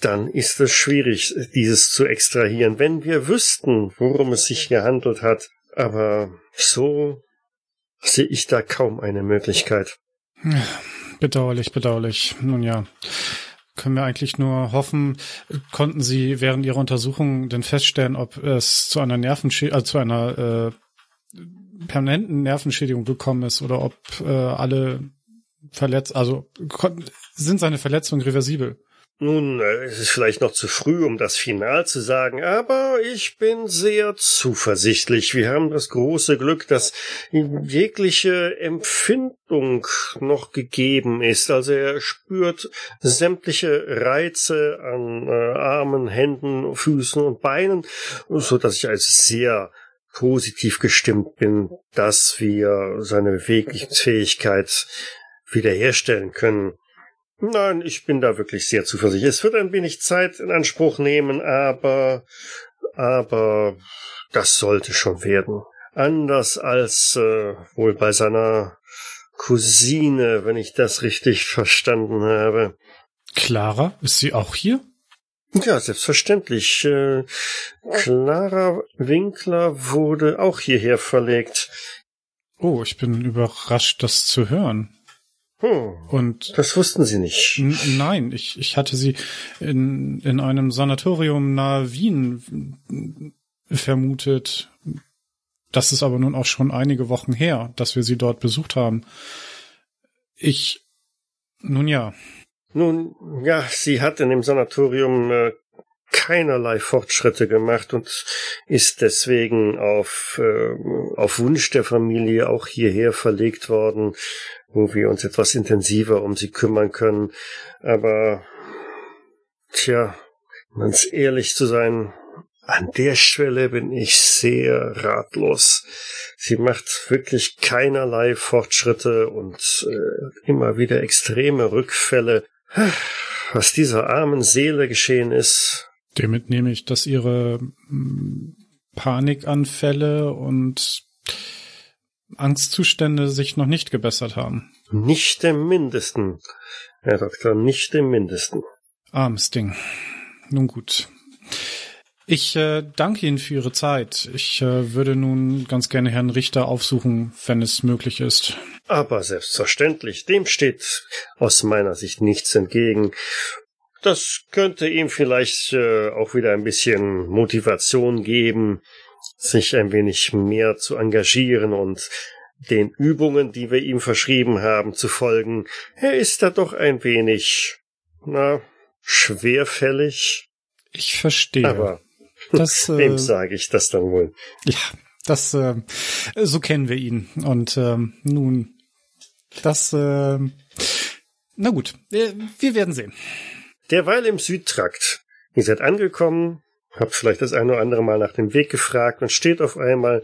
dann ist es schwierig, dieses zu extrahieren, wenn wir wüssten, worum es sich gehandelt hat. Aber so sehe ich da kaum eine Möglichkeit. Bedauerlich, bedauerlich. Nun ja, können wir eigentlich nur hoffen, konnten Sie während Ihrer Untersuchung denn feststellen, ob es zu einer Nervenschädigung, äh, zu einer äh, permanenten Nervenschädigung gekommen ist oder ob äh, alle verletzt, also sind seine Verletzungen reversibel? Nun, äh, es ist vielleicht noch zu früh, um das Final zu sagen, aber ich bin sehr zuversichtlich. Wir haben das große Glück, dass jegliche Empfindung noch gegeben ist. Also er spürt sämtliche Reize an äh, Armen, Händen, Füßen und Beinen, so dass ich als sehr positiv gestimmt bin, dass wir seine Bewegungsfähigkeit wiederherstellen können. Nein, ich bin da wirklich sehr zuversichtlich. Es wird ein wenig Zeit in Anspruch nehmen, aber, aber das sollte schon werden. Anders als äh, wohl bei seiner Cousine, wenn ich das richtig verstanden habe. Clara, ist sie auch hier? Ja, selbstverständlich. Äh, Clara Winkler wurde auch hierher verlegt. Oh, ich bin überrascht, das zu hören. Hm, und das wussten Sie nicht. Nein, ich, ich hatte sie in, in einem Sanatorium nahe Wien vermutet. Das ist aber nun auch schon einige Wochen her, dass wir sie dort besucht haben. Ich, nun ja. Nun, ja, sie hat in dem Sanatorium äh, keinerlei Fortschritte gemacht und ist deswegen auf, äh, auf Wunsch der Familie auch hierher verlegt worden wo wir uns etwas intensiver um sie kümmern können. Aber, tja, ganz ehrlich zu sein, an der Stelle bin ich sehr ratlos. Sie macht wirklich keinerlei Fortschritte und äh, immer wieder extreme Rückfälle. Was dieser armen Seele geschehen ist. Damit nehme ich, dass ihre hm, Panikanfälle und Angstzustände sich noch nicht gebessert haben. Nicht im Mindesten, Herr Doktor, nicht im Mindesten. Armes Ding. Nun gut. Ich äh, danke Ihnen für Ihre Zeit. Ich äh, würde nun ganz gerne Herrn Richter aufsuchen, wenn es möglich ist. Aber selbstverständlich, dem steht aus meiner Sicht nichts entgegen. Das könnte ihm vielleicht äh, auch wieder ein bisschen Motivation geben, sich ein wenig mehr zu engagieren und den Übungen, die wir ihm verschrieben haben, zu folgen. Er ist da doch ein wenig, na, schwerfällig. Ich verstehe. Aber das, [LAUGHS] äh, wem sage ich das dann wohl? Ja, das, äh, so kennen wir ihn. Und ähm, nun, das, äh, na gut, äh, wir werden sehen. Derweil im Südtrakt. Ihr seid angekommen, habt vielleicht das eine oder andere Mal nach dem Weg gefragt und steht auf einmal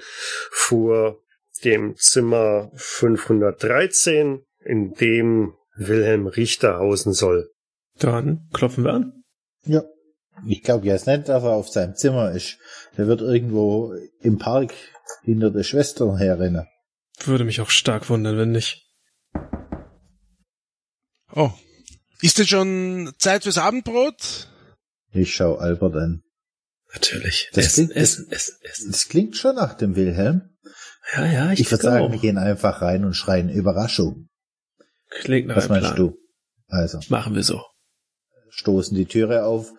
vor dem Zimmer 513, in dem Wilhelm Richter hausen soll. Dann klopfen wir an. Ja. Ich glaube jetzt nicht, dass er auf seinem Zimmer ist. Der wird irgendwo im Park hinter der Schwester herrennen. Würde mich auch stark wundern, wenn nicht. Oh. Ist denn schon Zeit fürs Abendbrot? Ich schau Albert an. Natürlich. Das essen, klingt, essen, essen, essen. Das klingt schon nach dem Wilhelm. Ja, ja, ich, ich würde sagen, auch. wir gehen einfach rein und schreien Überraschung. Klingt nach Was meinst Plan. du? Also. Machen wir so. Stoßen die Türe auf.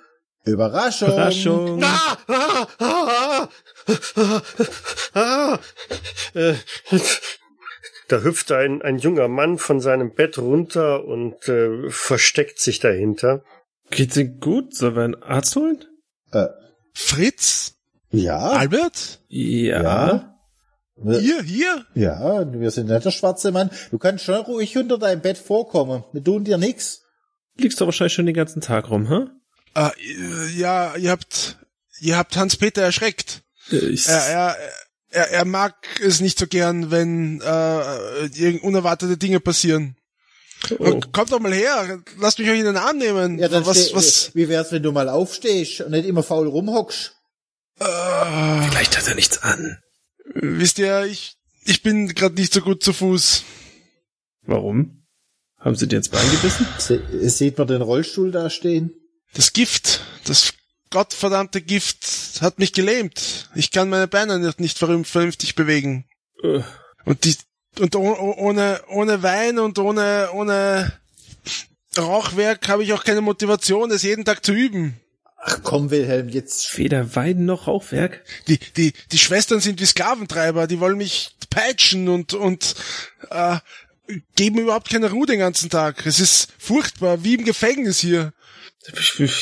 Überraschung. Überraschung. Ah, ah, ah, ah, ah, äh, da hüpft ein, ein junger Mann von seinem Bett runter und äh, versteckt sich dahinter. Geht's Ihnen gut? Sollen wir einen Arzt holen? Äh, Fritz? ja. Albert? Ja. Ja. Hier, hier? ja, wir sind nicht der schwarze Mann. Du kannst schon ruhig unter deinem Bett vorkommen. Wir tun dir nix. Liegst du wahrscheinlich schon den ganzen Tag rum, hä? Ah, ja, ihr habt, ihr habt Hans-Peter erschreckt. Äh, Ich, Er, er, er, er mag es nicht so gern, wenn äh, irgend unerwartete Dinge passieren. Oh. Kommt doch mal her, lasst mich euch in den Arm nehmen. Ja, dann was, steh, was, wie wär's, wenn du mal aufstehst und nicht immer faul rumhockst? äh, Vielleicht hat er nichts an. wisst ihr, ich, ich bin gerade nicht so gut zu Fuß. Warum? Haben sie dir ins Bein gebissen? Se sieht man den Rollstuhl da stehen? Das Gift, das gottverdammte Gift hat mich gelähmt. Ich kann meine Beine nicht, nicht vernünftig bewegen. Äh, Und die, und oh- oh- ohne, ohne Wein und ohne, ohne Rauchwerk habe ich auch keine Motivation, es jeden Tag zu üben. Ach komm, Wilhelm, jetzt. weder Wein noch Rauchwerk. Die, die, die Schwestern sind wie Sklaventreiber, die wollen mich peitschen und, und äh, geben überhaupt keine Ruhe den ganzen Tag. Es ist furchtbar, wie im Gefängnis hier.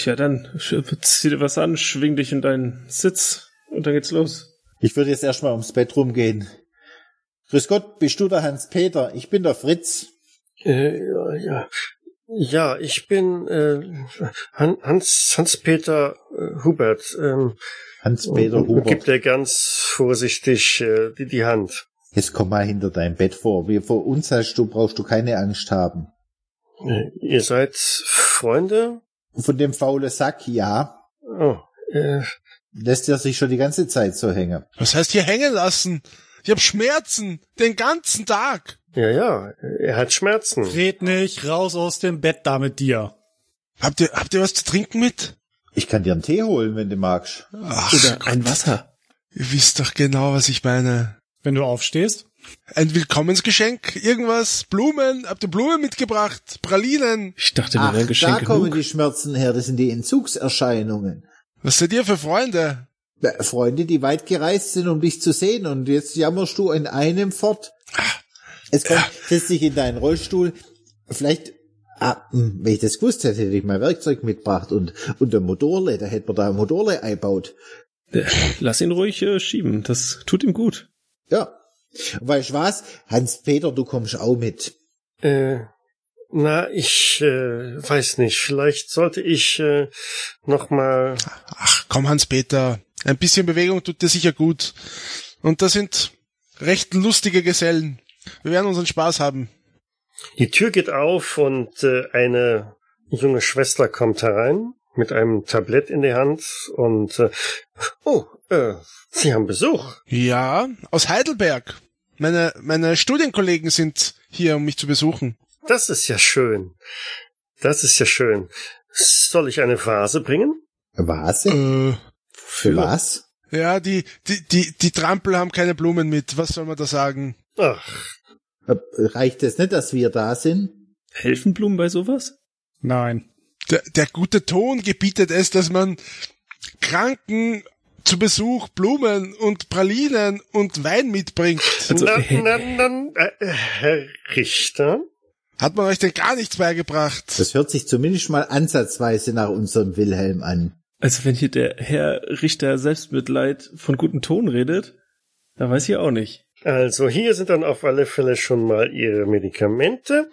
Ja, dann zieh dir was an, schwing dich in deinen Sitz und dann geht's los. Ich würde jetzt erstmal ums Bett rumgehen. Grüß Gott, bist du der Hans-Peter? Ich bin der Fritz. Äh, ja, ja. Ja, ich bin äh, Han- Hans Hans-Peter äh, Hubert. Ähm, Hans-Peter und, und gibt Hubert. er ganz vorsichtig äh, die, die Hand. Jetzt komm mal hinter dein Bett vor. Wie vor uns hast du, brauchst du keine Angst haben. Äh, ihr seid Freunde? Von dem faulen Sack, ja. Oh, äh, Lässt er sich schon die ganze Zeit so hängen. Was heißt hier hängen lassen? Ich habe Schmerzen den ganzen Tag. ja, ja, er hat Schmerzen. Red nicht, raus aus dem Bett da mit dir. Habt ihr, habt ihr was zu trinken mit? Ich kann dir einen Tee holen, wenn du magst. Ach, Oder ein Wasser. ihr wisst doch genau, was ich meine. Wenn du aufstehst, Ein Willkommensgeschenk? Irgendwas? Blumen? Habt ihr Blumen mitgebracht? Pralinen? Ich dachte, mir Ach, wären da Geschenke kommen genug. die Schmerzen her. Das sind die Entzugserscheinungen. Was seid ihr für Freunde? Freunde, die weit gereist sind, um dich zu sehen. Und jetzt jammerst du in einem fort. Es kommt, setz dich in deinen Rollstuhl. Vielleicht, ah, hm, wenn ich das gewusst hätte, hätte ich mein Werkzeug mitgebracht und, und ein Motorle. Da hätte man da ein Motorle einbaut. Lass ihn ruhig äh, schieben, das tut ihm gut. Ja. Weißt du was? Hans-Peter, du kommst auch mit. Äh, na, ich äh, weiß nicht. Vielleicht sollte ich äh, noch mal. Ach, komm, Hans-Peter. Ein bisschen Bewegung tut dir sicher gut. Und das sind recht lustige Gesellen. Wir werden unseren Spaß haben. Die Tür geht auf und äh, eine junge Schwester kommt herein mit einem Tablett in der Hand und äh, oh, äh, Sie haben Besuch. Ja, aus Heidelberg. Meine, meine Studienkollegen sind hier, um mich zu besuchen. Das ist ja schön. Das ist ja schön. Soll ich eine Vase bringen? Was? Äh, Für was? ja, die, die, die, die Trampel haben keine Blumen mit. Was soll man da sagen? Ach, Äh, Reicht es nicht, dass wir da sind? Helfen Blumen bei sowas? nein. Der, der gute Ton gebietet es, dass man Kranken zu Besuch Blumen und Pralinen und Wein mitbringt. Also, na, äh, na, na, äh, Herr Richter? Hat man euch denn gar nichts beigebracht? Das hört sich zumindest mal ansatzweise nach unserem Wilhelm an. Also wenn hier der Herr Richter Selbstmitleid von gutem Ton redet, da weiß ich auch nicht. Also hier sind dann auf alle Fälle schon mal Ihre Medikamente.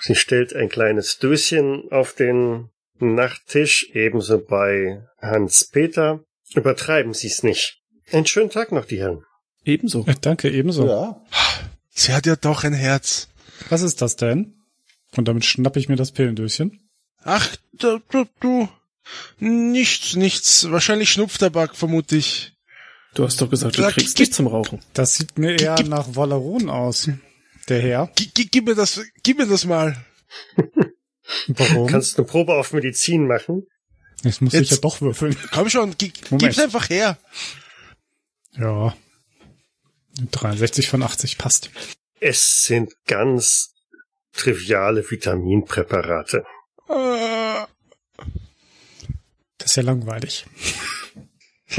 Sie stellt ein kleines Döschen auf den Nachttisch, ebenso bei Hans-Peter. Übertreiben Sie es nicht. Einen schönen Tag noch, die Herren. Ebenso. Äh, Danke, ebenso. Ja. Sie hat ja doch ein Herz. Was ist das denn? Und damit schnappe ich mir das Pillendöschen. Ach, du, du, du. Nichts, nichts. Wahrscheinlich Schnupftabak, vermute ich. Du hast doch gesagt, du Sag, kriegst gib- nichts zum Rauchen. Das sieht mir eher Gib- nach Valeron aus. Der Herr. G g gib mir das, gib mir das mal. [LAUGHS] Warum? Kannst eine Probe auf Medizin machen? Jetzt muss Jetzt- ich ja doch würfeln. Komm schon, g Moment. gib's einfach her. Ja. 63 von 80 passt. Es sind ganz triviale Vitaminpräparate. Äh, Das ist ja langweilig. [LAUGHS]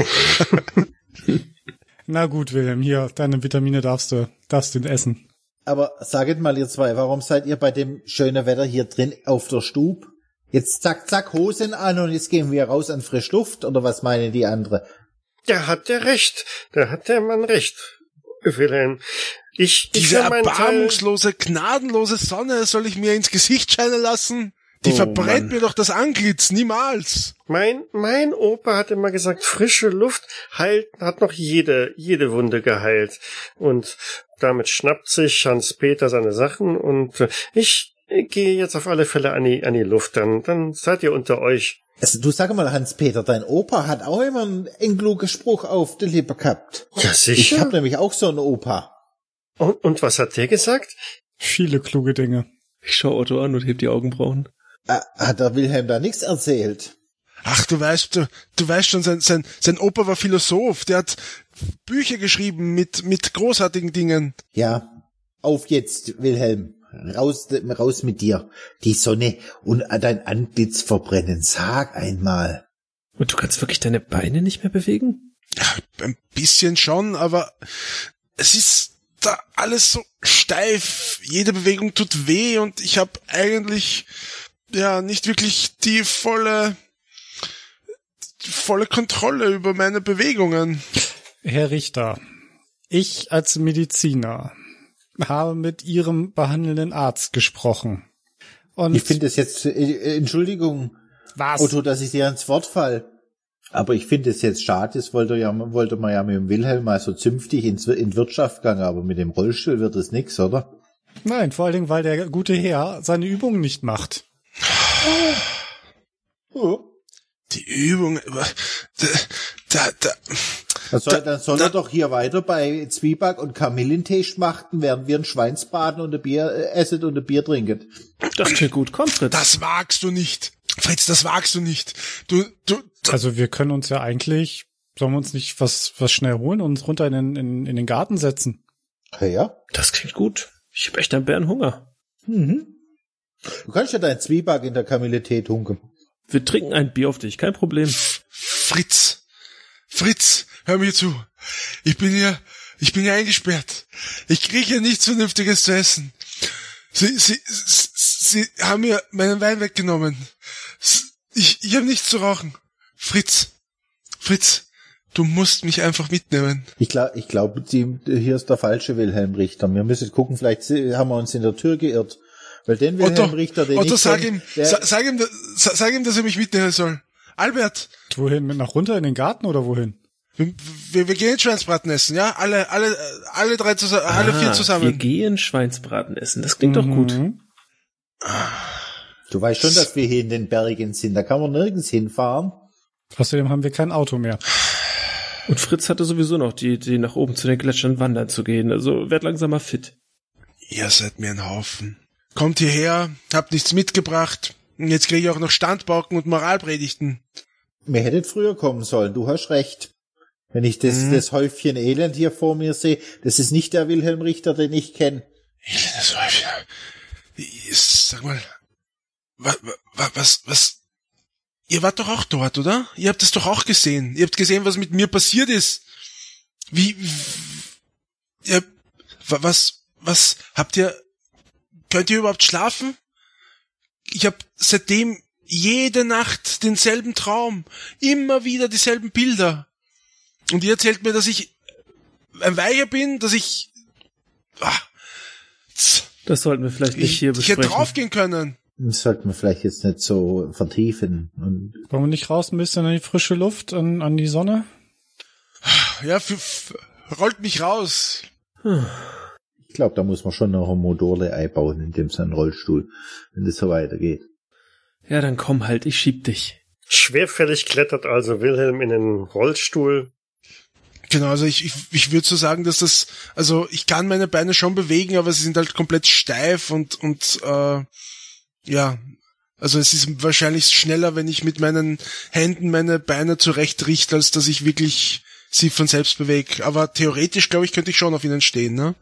Na gut, Wilhelm, hier, deine Vitamine darfst du, darfst du essen. Aber saget mal ihr zwei, warum seid ihr bei dem schönen Wetter hier drin auf der Stub? Jetzt zack, zack, Hosen an und jetzt gehen wir raus an frisch Luft oder was meinen die andere? Da hat der recht. Da hat der Mann recht. Wilhelm. Ich, ich Diese Teil, erbarmungslose, gnadenlose Sonne soll ich mir ins Gesicht scheinen lassen? Die Oh, verbrennt Mann. mir doch das Antlitz, niemals. mein, mein Opa hat immer gesagt, frische Luft heilt, hat noch jede, jede Wunde geheilt. Und damit schnappt sich Hans-Peter seine Sachen und äh, ich äh, gehe jetzt auf alle Fälle an die, an die Luft. Dann, dann seid ihr unter euch. Also du sag mal, Hans-Peter, dein Opa hat auch immer einen, einen klugen Spruch auf der Lippe gehabt. Ja, Ich sicher. habe nämlich auch so einen Opa. Und, und was hat der gesagt? Viele kluge Dinge. Ich schau Otto an und heb die Augenbrauen. Äh, hat der Wilhelm da nichts erzählt? Ach, du weißt, du, du weißt schon, sein, sein, sein Opa war Philosoph, der hat Bücher geschrieben mit, mit großartigen Dingen. Ja, auf jetzt, Wilhelm. Raus, raus mit dir. Die Sonne und dein Antlitz verbrennen. Sag einmal. Und du kannst wirklich deine Beine nicht mehr bewegen? Ja, ein bisschen schon, aber es ist da alles so steif. Jede Bewegung tut weh und ich habe eigentlich ja nicht wirklich die volle die volle Kontrolle über meine Bewegungen. Herr Richter, ich als Mediziner habe mit Ihrem behandelnden Arzt gesprochen. Und Ich finde es jetzt, äh, Entschuldigung, was? Otto, dass ich dir ans Wort fall. Aber ich finde es jetzt schade, das wollte, ja, wollte man ja mit dem Wilhelm mal so zünftig ins, in die Wirtschaft gegangen, aber mit dem Rollstuhl wird es nix, oder? Nein, vor allen Dingen, weil der gute Herr seine Übungen nicht macht. Oh. Die Übung, da, da, da, Dann soll, Da- dann soll da- er doch hier weiter bei Zwieback und Kamillentee schmachten, während wir ein Schweinsbraten und ein Bier äh, essen und ein Bier trinken. Das klingt gut. Komm, Fritz. das wagst du nicht. Fritz, das wagst du nicht. Du, du, Also wir können uns ja eigentlich, sollen wir uns nicht was, was schnell holen und uns runter in den, in, in den Garten setzen? Ja, ja. Das klingt gut. Ich hab echt einen Bärenhunger. Mhm. Du kannst ja dein Zwieback in der Kamillentee tunken. Wir trinken ein Bier auf dich, kein Problem. Fritz, Fritz, hör mir zu. Ich bin hier, ich bin hier eingesperrt. Ich kriege hier nichts Vernünftiges zu essen. Sie, sie, sie, sie haben mir meinen Wein weggenommen. Ich, ich habe nichts zu rauchen. Fritz, Fritz, du musst mich einfach mitnehmen. Ich glaube, ich glaube, die- hier ist der falsche Wilhelm Richter. Wir müssen gucken, vielleicht haben wir uns in der Tür geirrt. Weil den Wilhelm Otto, Richter, den Otto, ich sag kenn, ihm, sag ihm, sag ihm, dass er mich mitnehmen soll. Albert, Wohin? Mit nach runter in den Garten oder wohin? wir, wir, wir gehen Schweinsbraten essen, ja? Alle, alle, alle drei zusammen, alle Ah, vier Wir zusammen. gehen Schweinsbraten essen. Das klingt doch gut. Mhm. du weißt schon, dass wir hier in den Bergen sind. Da kann man nirgends hinfahren. Außerdem haben wir kein Auto mehr. Und Fritz hatte sowieso noch die Idee, nach oben zu den Gletschern wandern zu gehen. Also werd langsam mal fit. Ihr seid mir ein Haufen. Kommt hierher, habt nichts mitgebracht. Und jetzt kriege ich auch noch Standbauken und Moralpredigten. Mir hättet früher kommen sollen. Du hast recht. Wenn ich das, Mhm. das Häufchen Elend hier vor mir sehe, das ist nicht der Wilhelm Richter, den ich kenne. Das war wieder. Sag mal, was, was, was? Ihr wart doch auch dort, oder? Ihr habt es doch auch gesehen. Ihr habt gesehen, was mit mir passiert ist. Wie, wie ihr, wa- was, was habt ihr? Könnt ihr überhaupt schlafen? Ich habe seitdem jede Nacht denselben Traum, immer wieder dieselben Bilder. Und ihr erzählt mir, dass ich ein Weicher bin, dass ich ah, Das sollten wir vielleicht nicht ich, hier ich hätte besprechen. draufgehen können. Das sollten wir vielleicht jetzt nicht so vertiefen. Und Wollen wir nicht raus ein bisschen an die frische Luft, an, an die Sonne? Ja, rollt mich raus. ich glaube, da muss man schon noch ein Motorle einbauen, in dem sein Rollstuhl, wenn das so weitergeht. Ja, dann komm halt, ich schieb dich. Schwerfällig klettert also Wilhelm in den Rollstuhl. Genau, also ich, ich, ich würde so sagen, dass das, also ich kann meine Beine schon bewegen, aber sie sind halt komplett steif und, und äh, ja, also es ist wahrscheinlich schneller, wenn ich mit meinen Händen meine Beine zurechtrichte, als dass ich wirklich sie von selbst bewege. Aber theoretisch, glaube ich, könnte ich schon auf ihnen stehen, ne?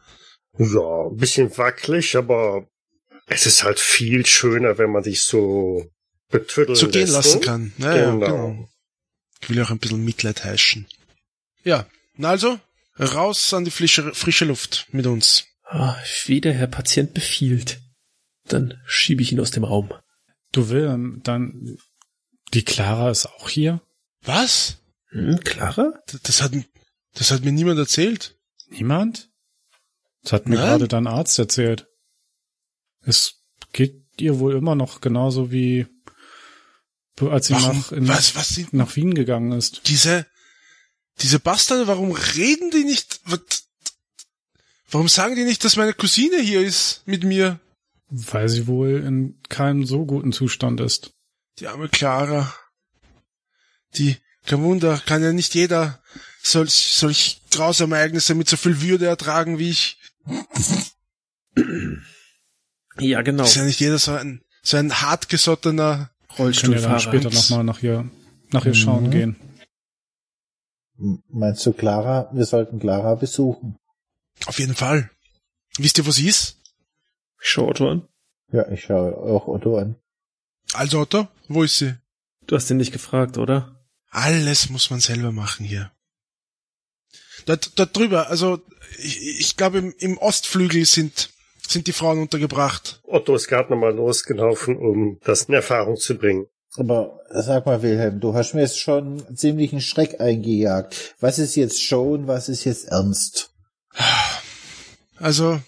Ja, ein bisschen wackelig, aber es ist halt viel schöner, wenn man sich so betüddeln So gehen lassen ne? kann. Ja, ja, Genau. genau. Ich will auch ein bisschen Mitleid heischen. Ja, na also, raus an die frische, frische Luft mit uns. Ah, wie der Herr Patient befiehlt. Dann schiebe ich ihn aus dem Raum. Du Wilhelm, dann die Clara ist auch hier? Was? Hm, Clara? Das hat, das hat mir niemand erzählt. Niemand? Das hat mir gerade dein Arzt erzählt. Es geht ihr wohl immer noch genauso wie als sie Warum? nach, in, was, was sind nach Wien gegangen ist. diese, diese Bastarde, warum reden die nicht, warum sagen die nicht, dass meine Cousine hier ist mit mir? Weil sie wohl in keinem so guten Zustand ist. Die arme Clara. Die, kein Wunder, kann ja nicht jeder solch, solch grausame Ereignisse mit so viel Würde ertragen wie ich. Ja, genau. Ist ja nicht jeder so ein, so ein hartgesottener, Wir können ja dann Rollstuhlfahrer. später nochmal nach ihr, nach ihr schauen Mhm. gehen. M- Meinst du Clara? Wir sollten Clara besuchen. auf jeden Fall. Wisst ihr, wo sie ist? Ich schau Otto an. Ja, ich schaue auch Otto an. Also Otto, wo ist sie? Du hast ihn nicht gefragt, oder? Alles muss man selber machen hier. Dort, dort drüber, also ich, ich glaube im, im Ostflügel sind, sind die Frauen untergebracht. Otto ist gerade nochmal losgelaufen, um das in Erfahrung zu bringen. Aber sag mal, Wilhelm, du hast mir jetzt schon ziemlichen Schreck eingejagt. Was ist jetzt schon, was ist jetzt ernst? Also,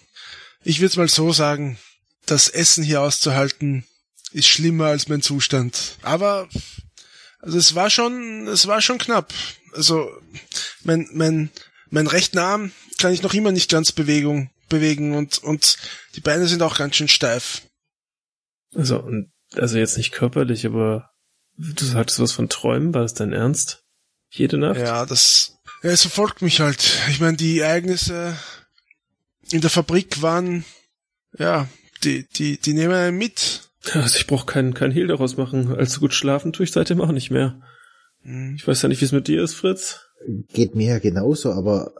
ich würde mal so sagen, das Essen hier auszuhalten ist schlimmer als mein Zustand. Aber also es war schon, es war schon knapp. Also mein mein mein rechten Arm kann ich noch immer nicht ganz Bewegung bewegen und und die Beine sind auch ganz schön steif. Also, und, also jetzt nicht körperlich, aber du sagtest was von Träumen, war das dein Ernst? Jede Nacht? Ja, das ja, es verfolgt mich halt. Ich meine, die Ereignisse in der Fabrik waren ja, die die die nehmen einen mit. Also ich brauch keinen kein Hehl daraus machen. Allzu gut schlafen tue ich seitdem auch nicht mehr. Hm. Ich weiß ja nicht, wie es mit dir ist, Fritz. Geht mir ja genauso, aber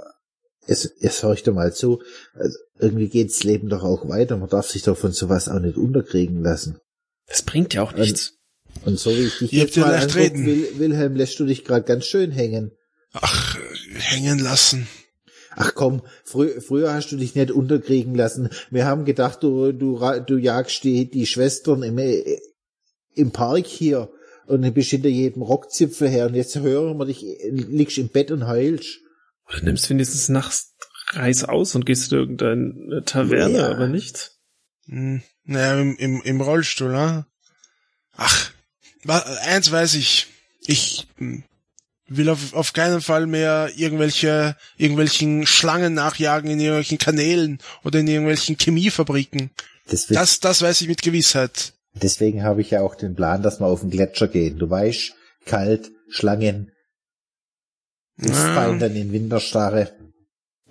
es, es hör ich doch mal zu. Also, irgendwie geht's Leben doch auch weiter. Man darf sich doch von sowas auch nicht unterkriegen lassen. Das bringt ja auch nichts. Und so wie ich dich Ihr jetzt mal anguck. Wil Wilhelm, lässt du dich gerade ganz schön hängen. Ach, hängen lassen. Ach komm, frü früher hast du dich nicht unterkriegen lassen. Wir haben gedacht, du, du, ra- du jagst die, die Schwestern im, äh, im Park hier und du bist hinter jedem Rockzipfel her und jetzt hören wir dich, liegst im Bett und heulst. Oder nimmst wenigstens nachts Reis aus und gehst in irgendeine Taverne, Ja. aber nicht. Hm, naja, im, im, im Rollstuhl, ah? Ach, eins weiß ich. Ich hm, will auf, auf keinen Fall mehr irgendwelche, irgendwelchen Schlangen nachjagen in irgendwelchen Kanälen oder in irgendwelchen Chemiefabriken. Deswegen, Das, das weiß ich mit Gewissheit. Deswegen habe ich ja auch den Plan, dass wir auf den Gletscher gehen. Du weißt, kalt, Schlangen, fallen dann in Winterstarre.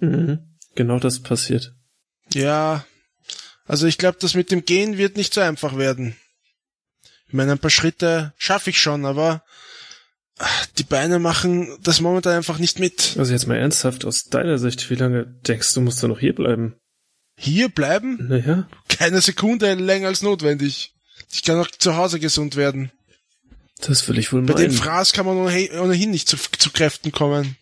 Mhm. Genau das passiert. Ja, also ich glaube, das mit dem Gehen wird nicht so einfach werden. Ich meine, ein paar Schritte schaffe ich schon, aber die Beine machen das momentan einfach nicht mit. Also jetzt mal ernsthaft, aus deiner Sicht, wie lange denkst du, musst du noch hier bleiben? Hier bleiben? Naja, Keine Sekunde länger als notwendig. Ich kann auch zu Hause gesund werden. das will ich wohl Bei dem. Fraß kann man ohnehin nicht zu, zu Kräften kommen.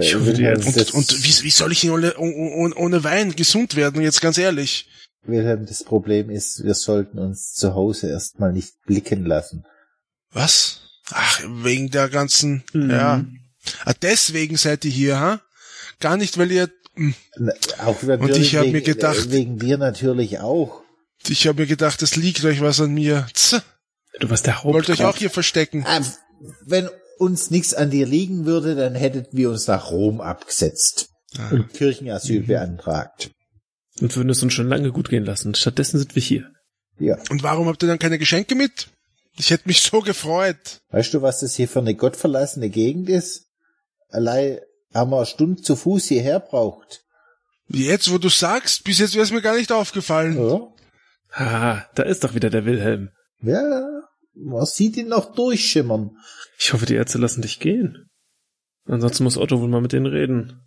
Ich hoffe, die Wilhelm, Ärzte- Und, das, und wie, wie soll ich ohne, ohne, ohne Wein gesund werden, jetzt ganz ehrlich? Wilhelm, das Problem ist, wir sollten uns zu Hause erstmal nicht blicken lassen. Was? Ach, wegen der ganzen, Mhm. ja. Ah, deswegen seid ihr hier, ha? Gar nicht, weil ihr, hm, Na, Auch natürlich ich hab wegen, mir gedacht- wegen dir natürlich auch. Ich habe mir gedacht, es liegt euch was an mir. Tz, Du warst der wollt euch auch hier verstecken. Ah, Wenn uns nichts an dir liegen würde, dann hätten wir uns nach Rom abgesetzt Ah. und Kirchenasyl beantragt. Und würden es uns schon lange gut gehen lassen. Stattdessen sind wir hier. Ja. Und warum habt ihr dann keine Geschenke mit? Ich hätte mich so gefreut. Weißt du, was das hier für eine gottverlassene Gegend ist? Allein haben wir eine Stunde zu Fuß hierher braucht. Jetzt, wo du sagst, bis jetzt wäre es mir gar nicht aufgefallen. Ja. Ah, da ist doch wieder der Wilhelm. ja, man sieht ihn noch durchschimmern. Ich hoffe, die Ärzte lassen dich gehen. Ansonsten muss Otto wohl mal mit denen reden.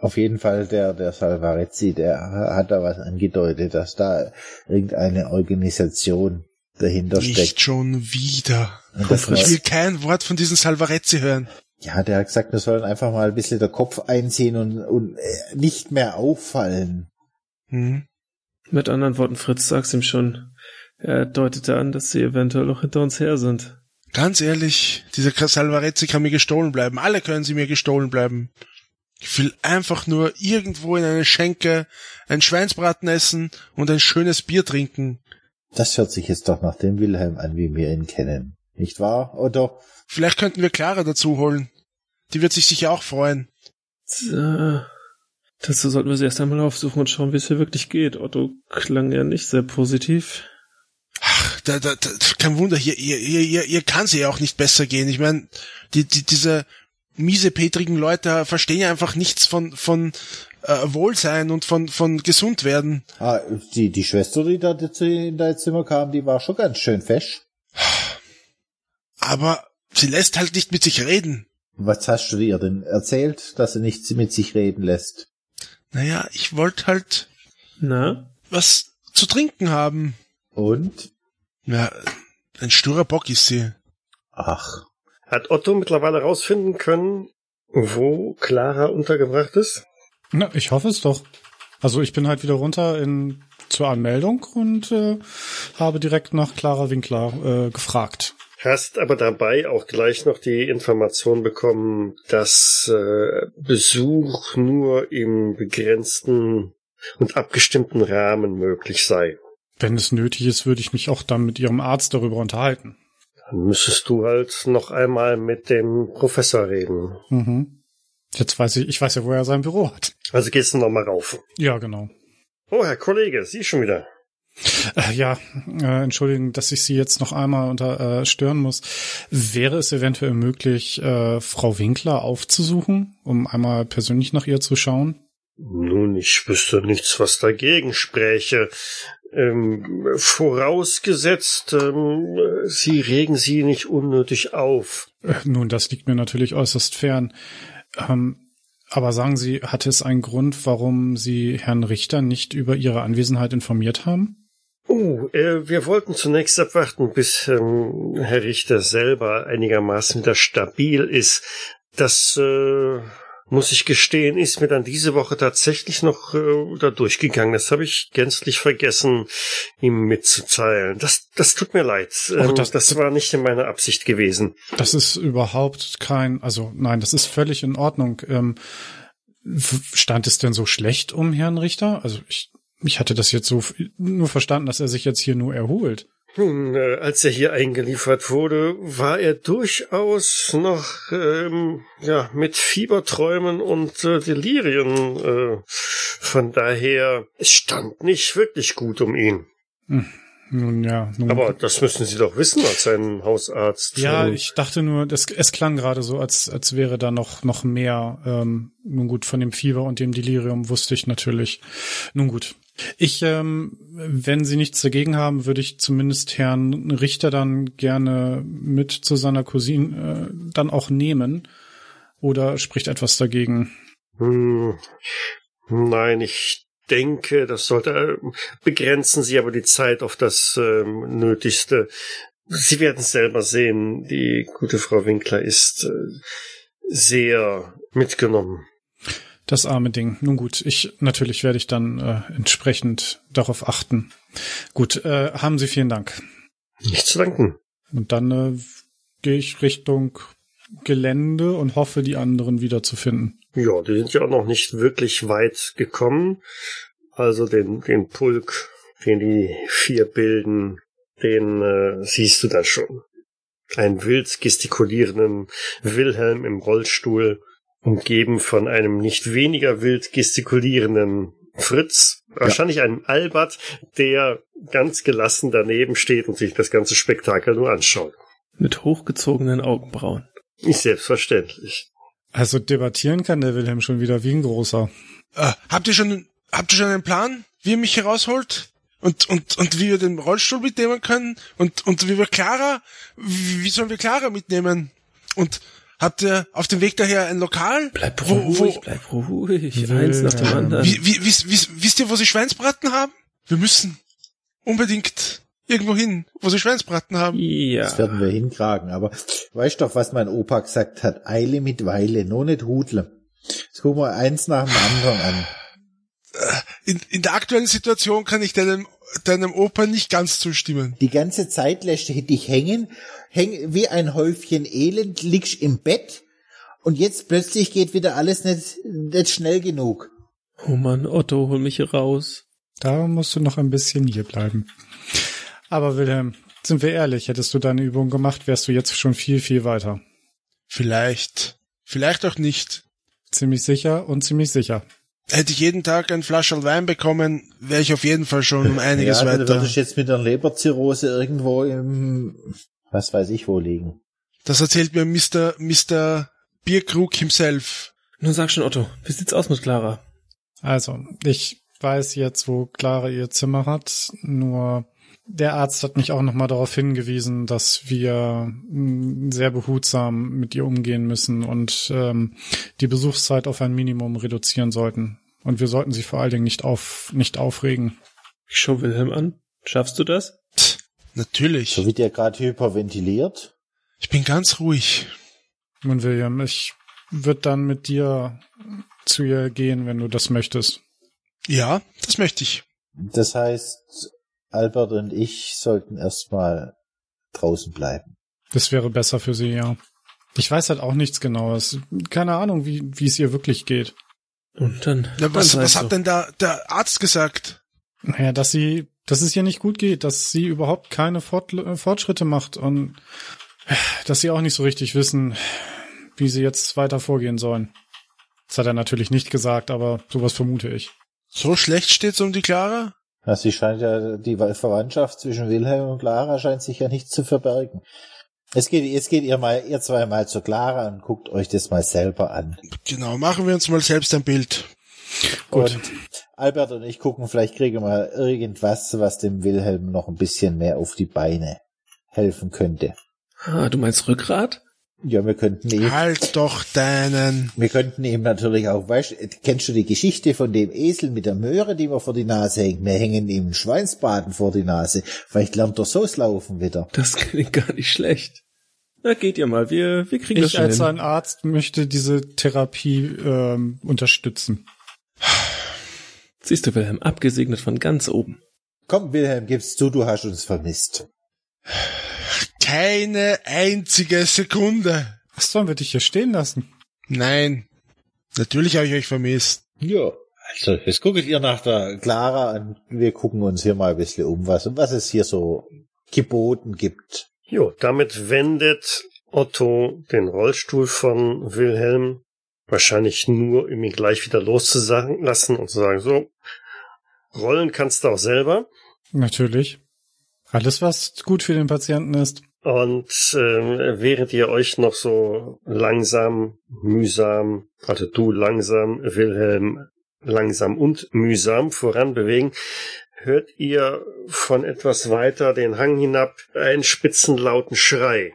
Auf jeden Fall der, der Salvarezzi, der hat da was angedeutet, dass da irgendeine Organisation dahinter Nicht steckt. schon wieder. Und das Ich will kein Wort von diesen Salvarezzi hören. ja, der hat gesagt, wir sollen einfach mal ein bisschen der Kopf einziehen und, und äh, nicht mehr auffallen. Hm. Mit anderen Worten, Fritz sag's ihm schon. Er deutete an, dass sie eventuell noch hinter uns her sind. Ganz ehrlich, dieser Salvarezzi kann mir gestohlen bleiben. Alle können sie mir gestohlen bleiben. Ich will einfach nur irgendwo in eine Schenke ein Schweinsbraten essen und ein schönes Bier trinken. Das hört sich jetzt doch nach dem Wilhelm an, wie wir ihn kennen. Nicht wahr, Otto? Vielleicht könnten wir Clara dazu holen. Die wird sich sicher auch freuen. Tja, dazu sollten wir sie erst einmal aufsuchen und schauen, wie es hier wirklich geht. Otto klang ja nicht sehr positiv. Ach, da, da, da, kein Wunder, hier, hier, hier, hier, hier kann sie ja auch nicht besser gehen. Ich meine, die, die, diese miesepetrigen Leute verstehen ja einfach nichts von, von äh, Wohlsein und von, von gesund werden. Ah, die, die Schwester, die da in dein Zimmer kam, die war schon ganz schön fesch. Aber sie lässt halt nicht mit sich reden. Was hast du ihr denn erzählt, dass sie nicht mit sich reden lässt? Naja, ich wollte halt Na? was zu trinken haben. Und? Ja, ein sturer Bock ist sie. Ach, Hat Otto mittlerweile rausfinden können, wo Clara untergebracht ist? Na, ich hoffe es doch. Also ich bin halt wieder runter in zur Anmeldung und äh, habe direkt nach Clara Winkler äh, gefragt. Hast aber dabei auch gleich noch die Information bekommen, dass äh, Besuch nur im begrenzten und abgestimmten Rahmen möglich sei. Wenn es nötig ist, würde ich mich auch dann mit Ihrem Arzt darüber unterhalten. Dann müsstest du halt noch einmal mit dem Professor reden. Mhm. Jetzt weiß ich, ich weiß ja, wo er sein Büro hat. Also gehst du noch mal rauf. Ja, genau. Oh, Herr Kollege, Sie schon wieder. Äh, ja, äh, entschuldigen, dass ich Sie jetzt noch einmal unter äh, stören muss. Wäre es eventuell möglich, äh, Frau Winkler aufzusuchen, um einmal persönlich nach ihr zu schauen? Nun, ich wüsste nichts, was dagegen spräche. Ähm, vorausgesetzt, ähm, Sie regen sie nicht unnötig auf. Äh, nun, das liegt mir natürlich äußerst fern. Ähm, aber sagen Sie, hatte es einen Grund, warum Sie Herrn Richter nicht über Ihre Anwesenheit informiert haben? Oh, äh, wir wollten zunächst abwarten, bis ähm, Herr Richter selber einigermaßen wieder stabil ist. Das äh, muss ich gestehen, ist mir dann diese Woche tatsächlich noch äh, da durchgegangen. Das habe ich gänzlich vergessen, ihm mitzuteilen. Das, das tut mir leid. Ähm, das- das war nicht in meiner Absicht gewesen. Das ist überhaupt kein, also nein, das ist völlig in Ordnung. Ähm, stand es denn so schlecht um Herrn Richter? Also ich, ich hatte das jetzt so nur verstanden, dass er sich jetzt hier nur erholt. Nun, äh, als er hier eingeliefert wurde, war er durchaus noch ähm, ja mit Fieberträumen und äh, Delirien. Äh, von daher, es stand nicht wirklich gut um ihn. Nun ja, nun. Aber das müssen Sie doch wissen als ein Hausarzt. ja, Ähm, ich dachte nur, das, es klang gerade so, als, als wäre da noch, noch mehr. Ähm, nun gut, von dem Fieber und dem Delirium wusste ich natürlich. Nun gut. Ich, ähm, wenn Sie nichts dagegen haben, würde ich zumindest Herrn Richter dann gerne mit zu seiner Cousine äh, dann auch nehmen. Oder spricht etwas dagegen? Hm, nein, ich denke, das sollte äh, begrenzen Sie aber die Zeit auf das ähm, Nötigste. Sie werden es selber sehen. Die gute Frau Winkler ist äh, sehr mitgenommen. Das arme Ding. Nun gut, ich natürlich werde ich dann äh, entsprechend darauf achten. Gut, äh, haben Sie vielen Dank. Nicht zu danken. Und dann äh, gehe ich Richtung Gelände und hoffe, die anderen wiederzufinden. Ja, die sind ja auch noch nicht wirklich weit gekommen. Also den, den Pulk, den die vier bilden, den äh, siehst du da schon. Ein wild gestikulierenden Wilhelm im Rollstuhl, umgeben von einem nicht weniger wild gestikulierenden Fritz, wahrscheinlich einem Albert, der ganz gelassen daneben steht und sich das ganze Spektakel nur anschaut. Mit hochgezogenen Augenbrauen. Ist selbstverständlich. Also debattieren kann der Wilhelm schon wieder wie ein großer. Äh, habt ihr schon, habt ihr schon einen Plan, wie ihr mich herausholt? Und, und, und wie wir den Rollstuhl mitnehmen können? Und, und wie wir Clara, wie, wie sollen wir Clara mitnehmen? Und habt ihr auf dem Weg daher ein Lokal? Bleib Wo- ruhig, wo- bleib ruhig. Eins nach dem anderen. Wie, wie, wisst, wisst, wisst ihr, wo sie Schweinsbraten haben? Wir müssen unbedingt Irgendwo hin, wo sie Schweinsbraten haben. Ja. Das werden wir hinkragen. Aber weißt doch, was mein Opa gesagt hat? Eile mit Weile, nur nicht hudle. Jetzt gucken wir eins nach dem anderen an. In, in der aktuellen Situation kann ich deinem, deinem Opa nicht ganz zustimmen. Die ganze Zeit lässt dich hängen, häng wie ein Häufchen Elend, liegst im Bett und jetzt plötzlich geht wieder alles nicht, nicht schnell genug. Oh Mann, Otto, hol mich hier raus. Da musst du noch ein bisschen hier bleiben. Aber Wilhelm, sind wir ehrlich, hättest du deine Übung gemacht, wärst du jetzt schon viel, viel weiter. Vielleicht. Vielleicht auch nicht. Ziemlich sicher und ziemlich sicher. Hätte ich jeden Tag ein Flascherl Wein bekommen, wäre ich auf jeden Fall schon um [LAUGHS] einiges ja, dann weiter. würdest du jetzt mit einer Leberzirrhose irgendwo im, was weiß ich wo liegen. Das erzählt mir Mr. Mr. Bierkrug himself. Nun sag schon, Otto, wie sieht's aus mit Clara? Also, ich weiß jetzt, wo Clara ihr Zimmer hat, nur der Arzt hat mich auch nochmal darauf hingewiesen, dass wir mm, sehr behutsam mit ihr umgehen müssen und ähm, die Besuchszeit auf ein Minimum reduzieren sollten. Und wir sollten sie vor allen Dingen nicht auf nicht aufregen. Ich schau Wilhelm an. Schaffst du das? Natürlich. So wie der gerade hyperventiliert. Ich bin ganz ruhig. Und William, ich würde dann mit dir zu ihr gehen, wenn du das möchtest. Ja, das möchte ich. Das heißt, Albert und ich sollten erstmal draußen bleiben. Das wäre besser für sie, ja. Ich weiß halt auch nichts Genaues. Keine Ahnung, wie, wie es ihr wirklich geht. Und dann. Na, was dann was hat so. denn da der Arzt gesagt? Naja, dass sie, dass es ihr nicht gut geht, dass sie überhaupt keine Fort, äh, Fortschritte macht und äh, dass sie auch nicht so richtig wissen, wie sie jetzt weiter vorgehen sollen. Das hat er natürlich nicht gesagt, aber sowas vermute ich. So schlecht steht's um die Clara? Ja, sie scheint ja, die Verwandtschaft zwischen Wilhelm und Clara scheint sich ja nicht zu verbergen. Es geht, jetzt geht ihr mal, ihr zwei mal zu Clara und guckt euch das mal selber an. Genau, machen wir uns mal selbst ein Bild. Gut. Und Albert und ich gucken, vielleicht kriegen wir irgendwas, was dem Wilhelm noch ein bisschen mehr auf die Beine helfen könnte. Ah, du meinst Rückgrat? Ja, wir könnten ihm, Halt doch deinen. wir könnten ihm natürlich auch, weißt, kennst du die Geschichte von dem Esel mit der Möhre, die wir vor die Nase hängen? Wir hängen ihm einen Schweinsbraten vor die Nase. Vielleicht lernt er so's laufen wieder. Das [LAUGHS] klingt gar nicht schlecht. Na, geht ihr mal, wir, wir kriegen das Ich schon als hin. ein Arzt möchte diese Therapie ähm, unterstützen. Siehst du, Wilhelm, abgesegnet von ganz oben. Komm, Wilhelm, gib's zu, du hast uns vermisst. Keine einzige Sekunde. Was sollen wir dich hier stehen lassen? Nein. Natürlich habe ich euch vermisst. Ja. Also, jetzt guckt ihr nach der Clara und wir gucken uns hier mal ein bisschen um, was, was es hier so geboten gibt. Jo, damit wendet Otto den Rollstuhl von Wilhelm wahrscheinlich nur, um ihn gleich wieder loszusagen lassen und zu sagen, so, rollen kannst du auch selber. Natürlich. Alles, was gut für den Patienten ist. Und ähm, während ihr euch noch so langsam, mühsam, also du langsam, Wilhelm langsam und mühsam voranbewegen, hört ihr von etwas weiter den Hang hinab einen spitzenlauten Schrei.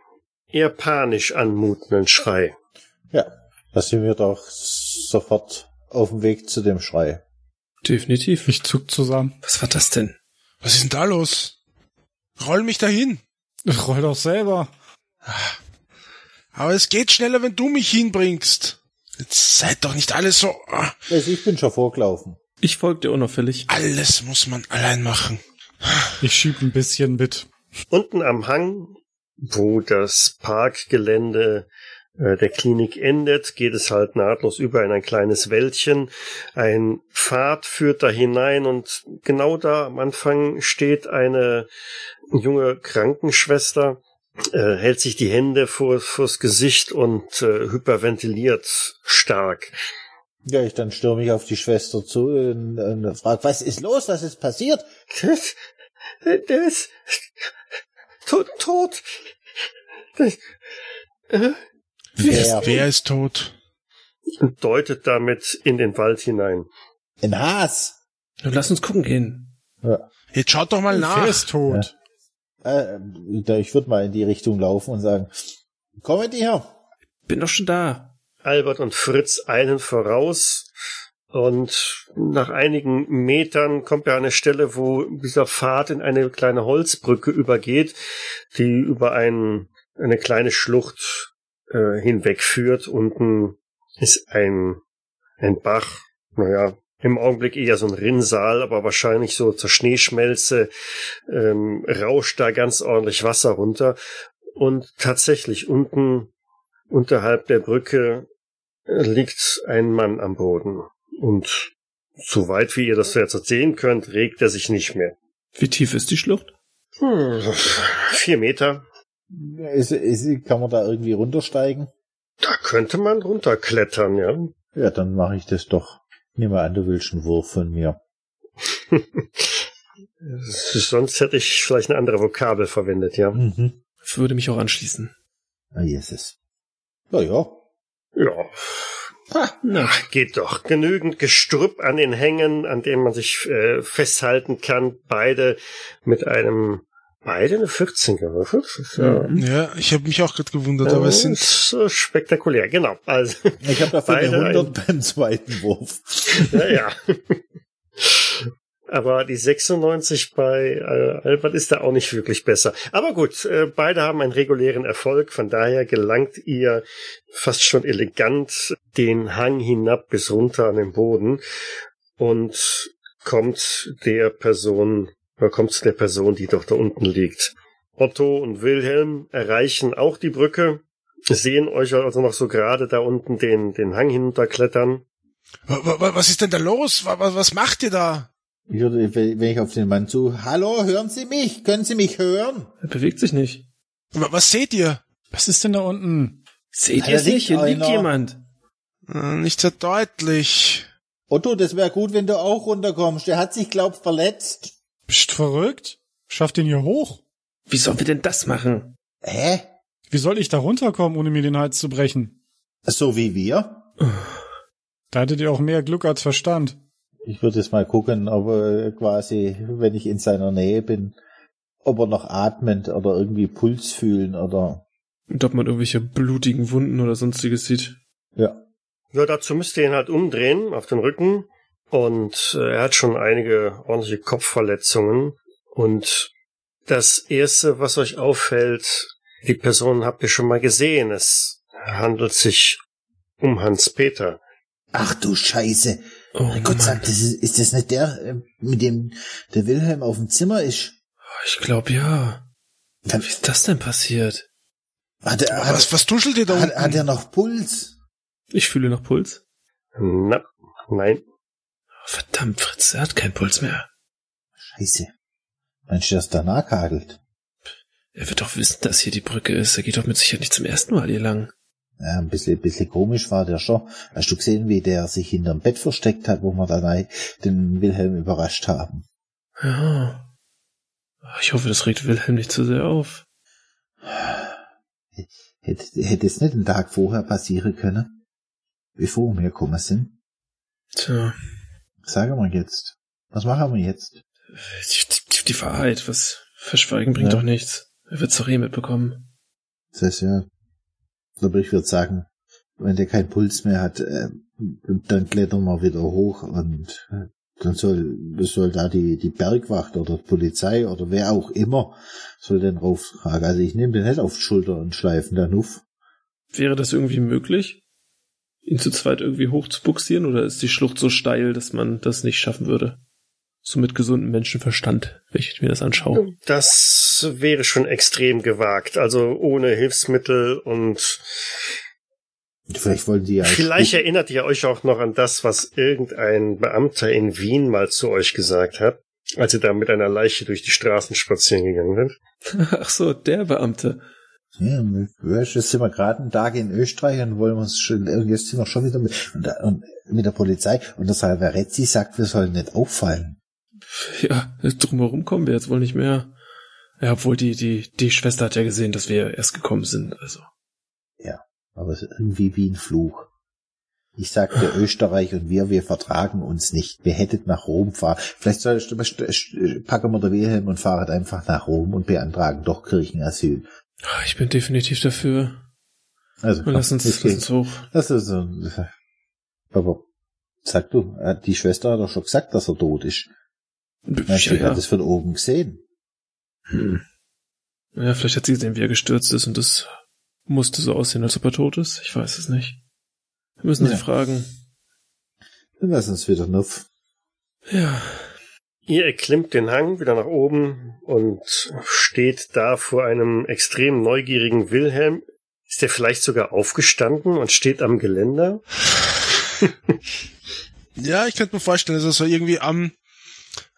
Eher panisch anmutenden Schrei. Ja, da sind wir doch sofort auf dem Weg zu dem Schrei. Definitiv. Ich zuck zusammen. Was war das denn? Was ist denn da los? Roll mich dahin. Roll doch selber. Aber es geht schneller, wenn du mich hinbringst. Jetzt seid doch nicht alles so. ah, Also ich bin schon vorgelaufen. Ich folge dir unauffällig. Alles muss man allein machen. Ich schieb ein bisschen mit. Unten am Hang, wo das Parkgelände der Klinik endet, geht es halt nahtlos über in ein kleines Wäldchen. Ein Pfad führt da hinein und genau da am Anfang steht eine junge Krankenschwester, äh, hält sich die Hände vor, vors Gesicht und äh, hyperventiliert stark. Ja, ich dann stürme ich auf die Schwester zu und, und frage, was ist los, was ist passiert? Das, das, tot, tot. Das, äh, Wer? Wer ist tot? und deutet damit in den Wald hinein. Ein Has. Nun lass uns gucken gehen. Ja. Jetzt schaut doch mal Wer nach. ist tot? Äh, ich würde mal in die Richtung laufen und sagen, kommen die her. Bin doch schon da. Albert und Fritz eilen voraus Und nach einigen Metern kommt er an eine Stelle, wo dieser Pfad in eine kleine Holzbrücke übergeht, die über ein, eine kleine Schlucht äh, hinwegführt. Unten ist ein, ein Bach, naja, im Augenblick eher so ein Rinnsal, aber wahrscheinlich so zur Schneeschmelze ähm, rauscht da ganz ordentlich Wasser runter. Und tatsächlich unten unterhalb der Brücke liegt ein Mann am Boden. Und soweit wie ihr das jetzt sehen könnt, regt er sich nicht mehr. Wie tief ist die Schlucht? Hm, vier Meter. Ist, ist, kann man da irgendwie runtersteigen? Da könnte man runterklettern, ja. Ja, dann mache ich das doch. Nimm mal an, du willst einen Wurf von mir. [LAUGHS] Sonst hätte ich vielleicht eine andere Vokabel verwendet, ja. Mhm. Würde mich auch anschließen. Ah, Jesus. Ja, ja. Ja. Ah, na. Geht doch. Genügend Gestrüpp an den Hängen, an denen man sich äh, festhalten kann. Beide mit einem Beide eine 14 gewürfelt. Das ist Ja, Ja, ich habe mich auch gerade gewundert, aber es sind äh, spektakulär, genau. Also, Ich habe dafür eine Beide 100 beim zweiten Wurf. ja, ja. Aber die 96 bei äh, Albert ist da auch nicht wirklich besser. Aber gut, äh, beide haben einen regulären Erfolg. Von daher gelangt ihr fast schon elegant den Hang hinab bis runter an den Boden und kommt der Person, oder kommt zu der Person, die doch da unten liegt. Otto und Wilhelm erreichen auch die Brücke, sehen euch also noch so gerade da unten den, den Hang hinunterklettern. Wa- wa- wa- was ist denn da los? Wa- wa- Was macht ihr da? Ich würde, wenn ich auf den Mann zu, hallo, hören Sie mich? Können Sie mich hören? Er bewegt sich nicht. Wa- Was seht ihr? Was ist denn da unten? Seht ihr es nicht? Hier liegt jemand. Äh, Nicht so deutlich. Otto, das wäre gut, wenn du auch runterkommst. Der hat sich, glaub, verletzt. Bist du verrückt? Schafft den hier hoch? Wie sollen wir denn das machen? Hä? Wie soll ich da runterkommen, ohne mir den Hals zu brechen? So wie wir? Da hattet ihr auch mehr Glück als Verstand. Ich würde jetzt mal gucken, ob er quasi, wenn ich in seiner Nähe bin, ob er noch atmend oder irgendwie Puls fühlen oder, Und ob man irgendwelche blutigen Wunden oder sonstiges sieht. ja. Ja, dazu müsst ihr ihn halt umdrehen auf den Rücken. Und äh, er hat schon einige ordentliche Kopfverletzungen. Und das Erste, was euch auffällt, die Person habt ihr schon mal gesehen. Es handelt sich um Hans-Peter. Ach du Scheiße. Oh Mein Gott sagt, das ist, ist das nicht der, äh, mit dem der Wilhelm auf dem Zimmer ist? Ich glaube ja. Dann- Wie ist das denn passiert? Hat er, hat, Was, was tuschelt ihr da hat, unten? hat er noch Puls? Ich fühle noch Puls. Na, nein. Verdammt, Fritz, er hat keinen Puls mehr. Scheiße. Mensch, ist danach hagelt. Er wird doch wissen, dass hier die Brücke ist. Er geht doch mit Sicherheit nicht zum ersten Mal hier lang. Ja, ein bisschen, bisschen komisch war der schon. Hast du gesehen, wie der sich hinterm Bett versteckt hat, wo wir dann den Wilhelm überrascht haben? Ja. Ich hoffe, das regt Wilhelm nicht zu sehr auf. Hätte, hätte es nicht einen Tag vorher passieren können? Bevor wir gekommen sind? Tja, Sagen wir jetzt. Was machen wir jetzt? die, die, die Wahrheit, was verschweigen bringt Ja. doch nichts. Er wird's doch eh mitbekommen. Das heißt ja, aber ich würde sagen, wenn der keinen Puls mehr hat, äh, dann klettern wir wieder hoch und äh, dann soll, soll da die, die Bergwacht oder die Polizei oder wer auch immer soll den rauftragen. Also ich nehme den nicht auf die Schulter und schleifen dann auf. Wäre das irgendwie möglich? Ihn zu zweit irgendwie hoch zu buxieren oder ist die Schlucht so steil, dass man das nicht schaffen würde? So mit gesundem Menschenverstand, wenn ich mir das anschaue. Das wäre schon extrem gewagt. Also ohne Hilfsmittel und Vielleicht wollen die ja. vielleicht erinnert ihr euch auch noch an das, was irgendein Beamter in Wien mal zu euch gesagt hat, als ihr da mit einer Leiche durch die Straßen spazieren gegangen seid. [LAUGHS] Ach so, der Beamte. Ja, du, jetzt sind wir gerade einen Tag in Österreich und wollen uns schon, und jetzt sind wir schon wieder mit, und, da- und mit der Polizei und der Salvarezzi sagt, wir sollen nicht auffallen. Ja, drumherum kommen wir jetzt wohl nicht mehr. Ja, obwohl die, die, die Schwester hat ja gesehen, dass wir erst gekommen sind, also. Aber es ist irgendwie wie ein Fluch. Ich sagte [SIGHS] Österreich und wir, wir vertragen uns nicht. Wir hättet nach Rom fahren. Vielleicht soll ich, packen wir der Wilhelm und fahren einfach nach Rom und beantragen doch Kirchenasyl. Ich bin definitiv dafür. Also, Und lass uns, das lass uns hoch. Das ist so, aber Sag du, die Schwester hat doch schon gesagt, dass er tot ist. Mensch, Ja, die hat ja. das von oben gesehen. Hm. ja, vielleicht hat sie gesehen, wie er gestürzt ist und das musste so aussehen, als ob er tot ist. Ich weiß es nicht. Wir müssen Ja. sie fragen. Dann lass uns wieder nuff. Ja, Ihr erklimmt den Hang wieder nach oben und steht da vor einem extrem neugierigen Wilhelm. Ist der vielleicht sogar aufgestanden und steht am Geländer? [LAUGHS] Ja, ich könnte mir vorstellen, dass er so irgendwie am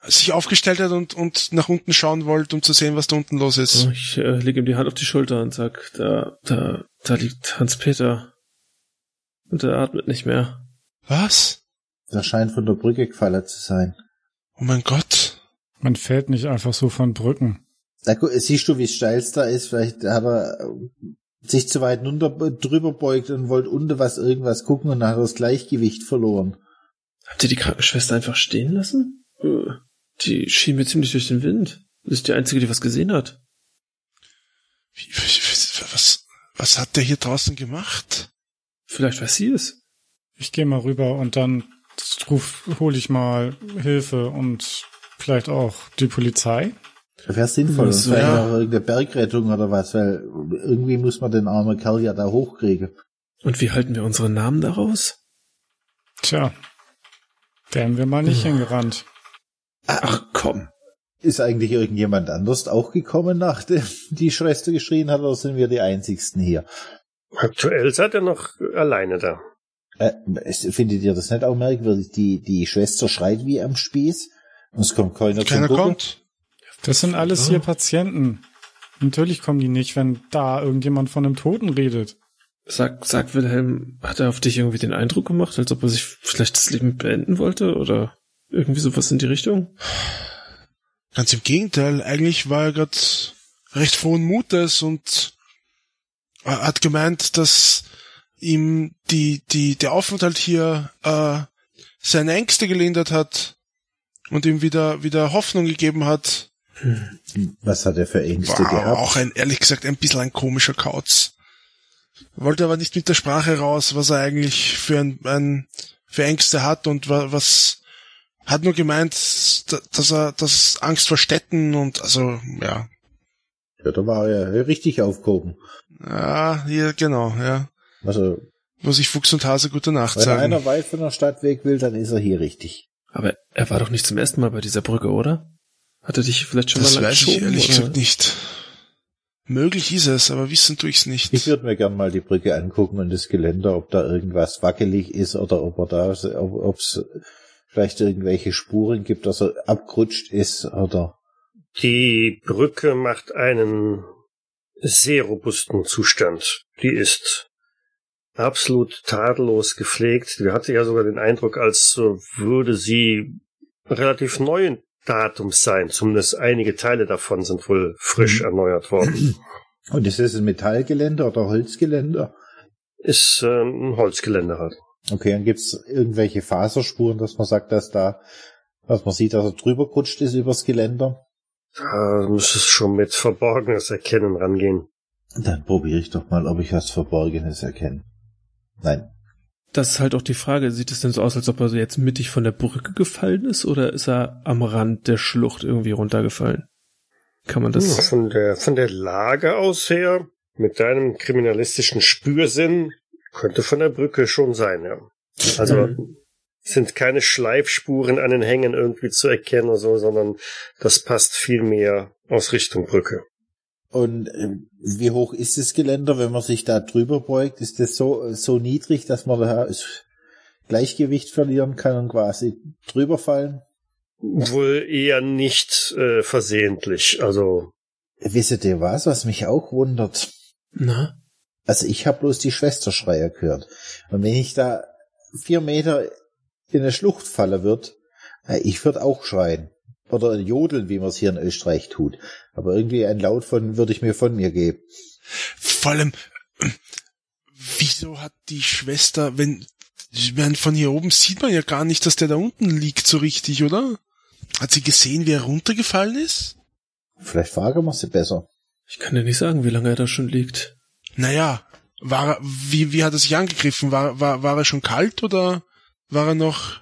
sich aufgestellt hat und, und nach unten schauen wollte, um zu sehen, was da unten los ist. so, ich äh, lege ihm die Hand auf die Schulter und sag, da, da, da liegt Hans-Peter. Und er atmet nicht mehr. Was? Der scheint von der Brücke gefallen zu sein. Oh mein Gott. Man fällt nicht einfach so von Brücken. Da gu- siehst du, wie steil es da ist. Vielleicht hat er äh, sich zu weit runter, drüber beugt und wollte unter was irgendwas gucken und dann hat er das Gleichgewicht verloren. Habt ihr die Krankenschwester einfach stehen lassen? Äh, Die schien mir ziemlich durch den Wind. Das ist die einzige, die was gesehen hat. Wie- was, was hat der hier draußen gemacht? Vielleicht weiß sie es. Ich gehe mal rüber und dann ruf, hole ich mal Hilfe und vielleicht auch die Polizei. Wäre sinnvoll. So, vielleicht ja. auch irgendeine Bergrettung oder was, weil irgendwie muss man den armen Kerl ja da hochkriegen. Und wie halten wir unsere Namen daraus? Tja, wären wir mal nicht hingerannt. Ach komm. Ist eigentlich irgendjemand anders auch gekommen, nachdem [LAUGHS] die Schwester geschrien hat, oder sind wir die einzigsten hier? Aktuell seid ihr noch alleine da. Äh, es- findet ihr das nicht auch merkwürdig? Die, die Schwester schreit wie am Spieß und es kommt keiner, Keiner zum Gucken. kommt. Das sind alles hier Patienten. Natürlich kommen die nicht, wenn da irgendjemand von einem Toten redet. Sag, sag Wilhelm, hat er auf dich irgendwie den Eindruck gemacht, als ob er sich vielleicht das Leben beenden wollte oder irgendwie sowas in die Richtung? Ganz im Gegenteil, eigentlich war er gerade recht frohen Mutes und er hat gemeint, dass ihm die, die, der Aufenthalt hier äh, seine Ängste gelindert hat und ihm wieder, wieder Hoffnung gegeben hat. Was hat er für Ängste War gehabt? auch ein, ehrlich gesagt, ein bisschen ein komischer Kauz. Wollte aber nicht mit der Sprache raus, was er eigentlich für ein, ein für Ängste hat und wa- was hat nur gemeint, da- dass er, dass Angst vor Städten und also, ja. Ja, da war er richtig aufgehoben. Ja, hier, genau, ja. Also, Muss ich Fuchs und Hase gute Nacht wenn sagen. einer weit von der Stadt weg will, dann ist er hier richtig. Aber er war doch nicht zum ersten Mal bei dieser Brücke, oder? Hat er dich vielleicht schon das mal lang weiß ich ehrlich oder? gesagt nicht. Möglich ist es, aber wissen tue ich's nicht. Ich würde mir gern mal die Brücke angucken und das Geländer, ob da irgendwas wackelig ist oder ob er da, ob es vielleicht irgendwelche Spuren gibt, dass er abgerutscht ist oder Die Brücke macht einen sehr robusten Zustand. Die ist absolut tadellos gepflegt. Die hatte ja sogar den Eindruck, als würde sie relativ neuen Datums sein. Zumindest einige Teile davon sind wohl frisch erneuert worden. [CLEARS THROAT] und ist es ein Metallgeländer oder Holzgeländer? Ist äh, ein Holzgeländer halt. Okay, dann gibt's irgendwelche Faserspuren, dass man sagt, dass da, dass man sieht, dass er drüber gerutscht ist übers Geländer. Da muss es schon mit verborgenes Erkennen rangehen. Dann probiere ich doch mal, ob ich was Verborgenes erkenne. Nein. Das ist halt auch die Frage, sieht es denn so aus, als ob er so jetzt mittig von der Brücke gefallen ist oder ist er am Rand der Schlucht irgendwie runtergefallen? Kann man Hm, das... Von der, von der Lage aus her, mit deinem kriminalistischen Spürsinn, könnte von der Brücke schon sein, ja. Also Mhm. sind keine Schleifspuren an den Hängen irgendwie zu erkennen oder so, sondern das passt viel mehr aus Richtung Brücke. Und äh, wie hoch ist das Geländer, wenn man sich da drüber beugt? Ist das so, so niedrig, dass man da das Gleichgewicht verlieren kann und quasi drüber fallen? Wohl eher nicht äh, versehentlich. Also Wisset ihr was, was mich auch wundert? Na? Also ich habe bloß die Schwesterschreier gehört. Und wenn ich da vier Meter in eine Schlucht falle wird, äh, ich würde auch schreien. Oder jodeln, wie man es hier in Österreich tut. Aber irgendwie ein Laut von würde ich mir von mir geben. Vor allem, wieso hat die Schwester, wenn, ich meine, von hier oben sieht man ja gar nicht, dass der da unten liegt so richtig, oder? Hat sie gesehen, wie er runtergefallen ist? Vielleicht fragen wir sie besser. Ich kann dir nicht sagen, wie lange er da schon liegt. Naja, war er, wie, wie hat er sich angegriffen? War, war, war er schon kalt oder? war er noch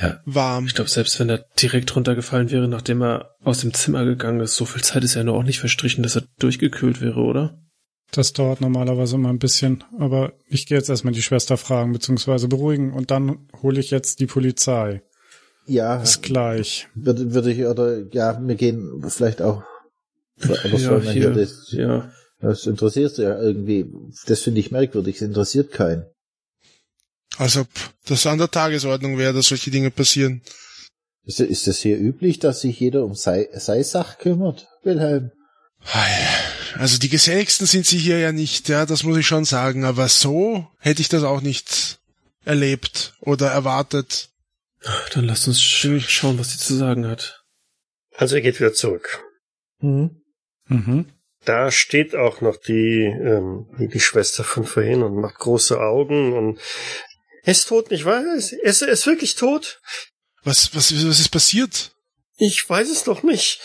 Ja. warm. Ich glaube, selbst wenn er direkt runtergefallen wäre, nachdem er aus dem Zimmer gegangen ist, so viel Zeit ist ja nur auch nicht verstrichen, dass er durchgekühlt wäre, oder? Das dauert normalerweise immer ein bisschen, aber ich gehe jetzt erstmal die Schwester fragen bzw. beruhigen und dann hole ich jetzt die Polizei. Ja, Bis gleich. würde, würde ich, oder ja, wir gehen vielleicht auch. Oder soll man hier das, ja. das interessiert ja irgendwie. Das finde ich merkwürdig, es interessiert keinen. Als ob das an der Tagesordnung wäre, dass solche Dinge passieren. Ist, ist das hier üblich, dass sich jeder um sei, sei Sach kümmert, Wilhelm? Also die Geselligsten sind sie hier ja nicht, ja, das muss ich schon sagen, aber so hätte ich das auch nicht erlebt oder erwartet. Dann lasst uns sch schauen, was sie zu sagen hat. Also er geht wieder zurück. Hm. Mhm. Da steht auch noch die, ähm, die Schwester von vorhin und macht große Augen und er ist tot, nicht wahr? Er ist, er ist, wirklich tot? Was, was, was ist passiert? Ich weiß es doch nicht.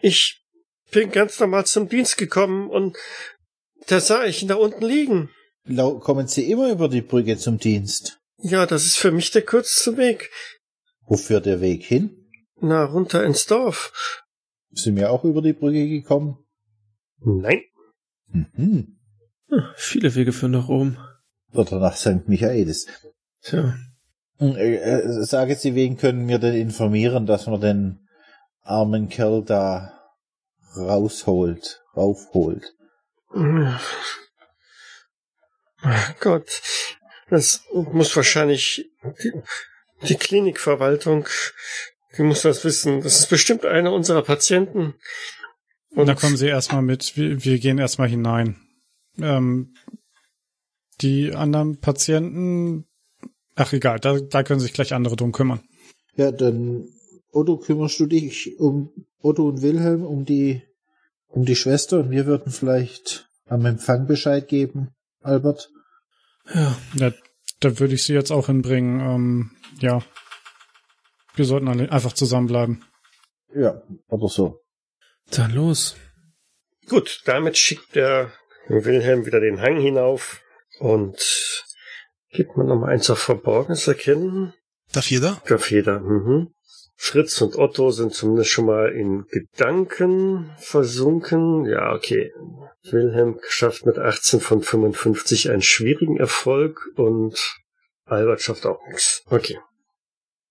Ich bin ganz normal zum Dienst gekommen und da sah ich ihn da unten liegen. Kommen Sie immer über die Brücke zum Dienst? Ja, das ist für mich der kürzeste Weg. Wo führt der Weg hin? Na, runter ins Dorf. Sind wir auch über die Brücke gekommen? Nein. Mhm. Hm, viele Wege führen nach Rom. Oder nach St. Michaelis. Tja. Hm, Äh, äh, sagen Sie, wen können wir denn informieren, dass man den armen Kerl da rausholt, raufholt? Gott, das muss wahrscheinlich die, die Klinikverwaltung, die muss das wissen. Das ist bestimmt einer unserer Patienten. Und da kommen Sie erstmal mit. Wir, wir gehen erstmal hinein. Ähm, die anderen Patienten, ach egal, da, da können sich gleich andere drum kümmern. Ja, dann Otto, kümmerst du dich um Otto und Wilhelm um die um die Schwester und wir würden vielleicht am Empfang Bescheid geben, Albert. Ja. Ja, da würde ich Sie jetzt auch hinbringen. Ähm, ja, wir sollten einfach zusammenbleiben. Ja, oder so. Dann los. Gut, damit schickt der Wilhelm wieder den Hang hinauf und gibt mir nochmal eins auf Verborgenes erkennen. Darf jeder? Darf jeder. Mhm. Fritz und Otto sind zumindest schon mal in Gedanken versunken. Ja, okay. Wilhelm schafft mit 18 von 55 einen schwierigen Erfolg und Albert schafft auch nichts. Okay.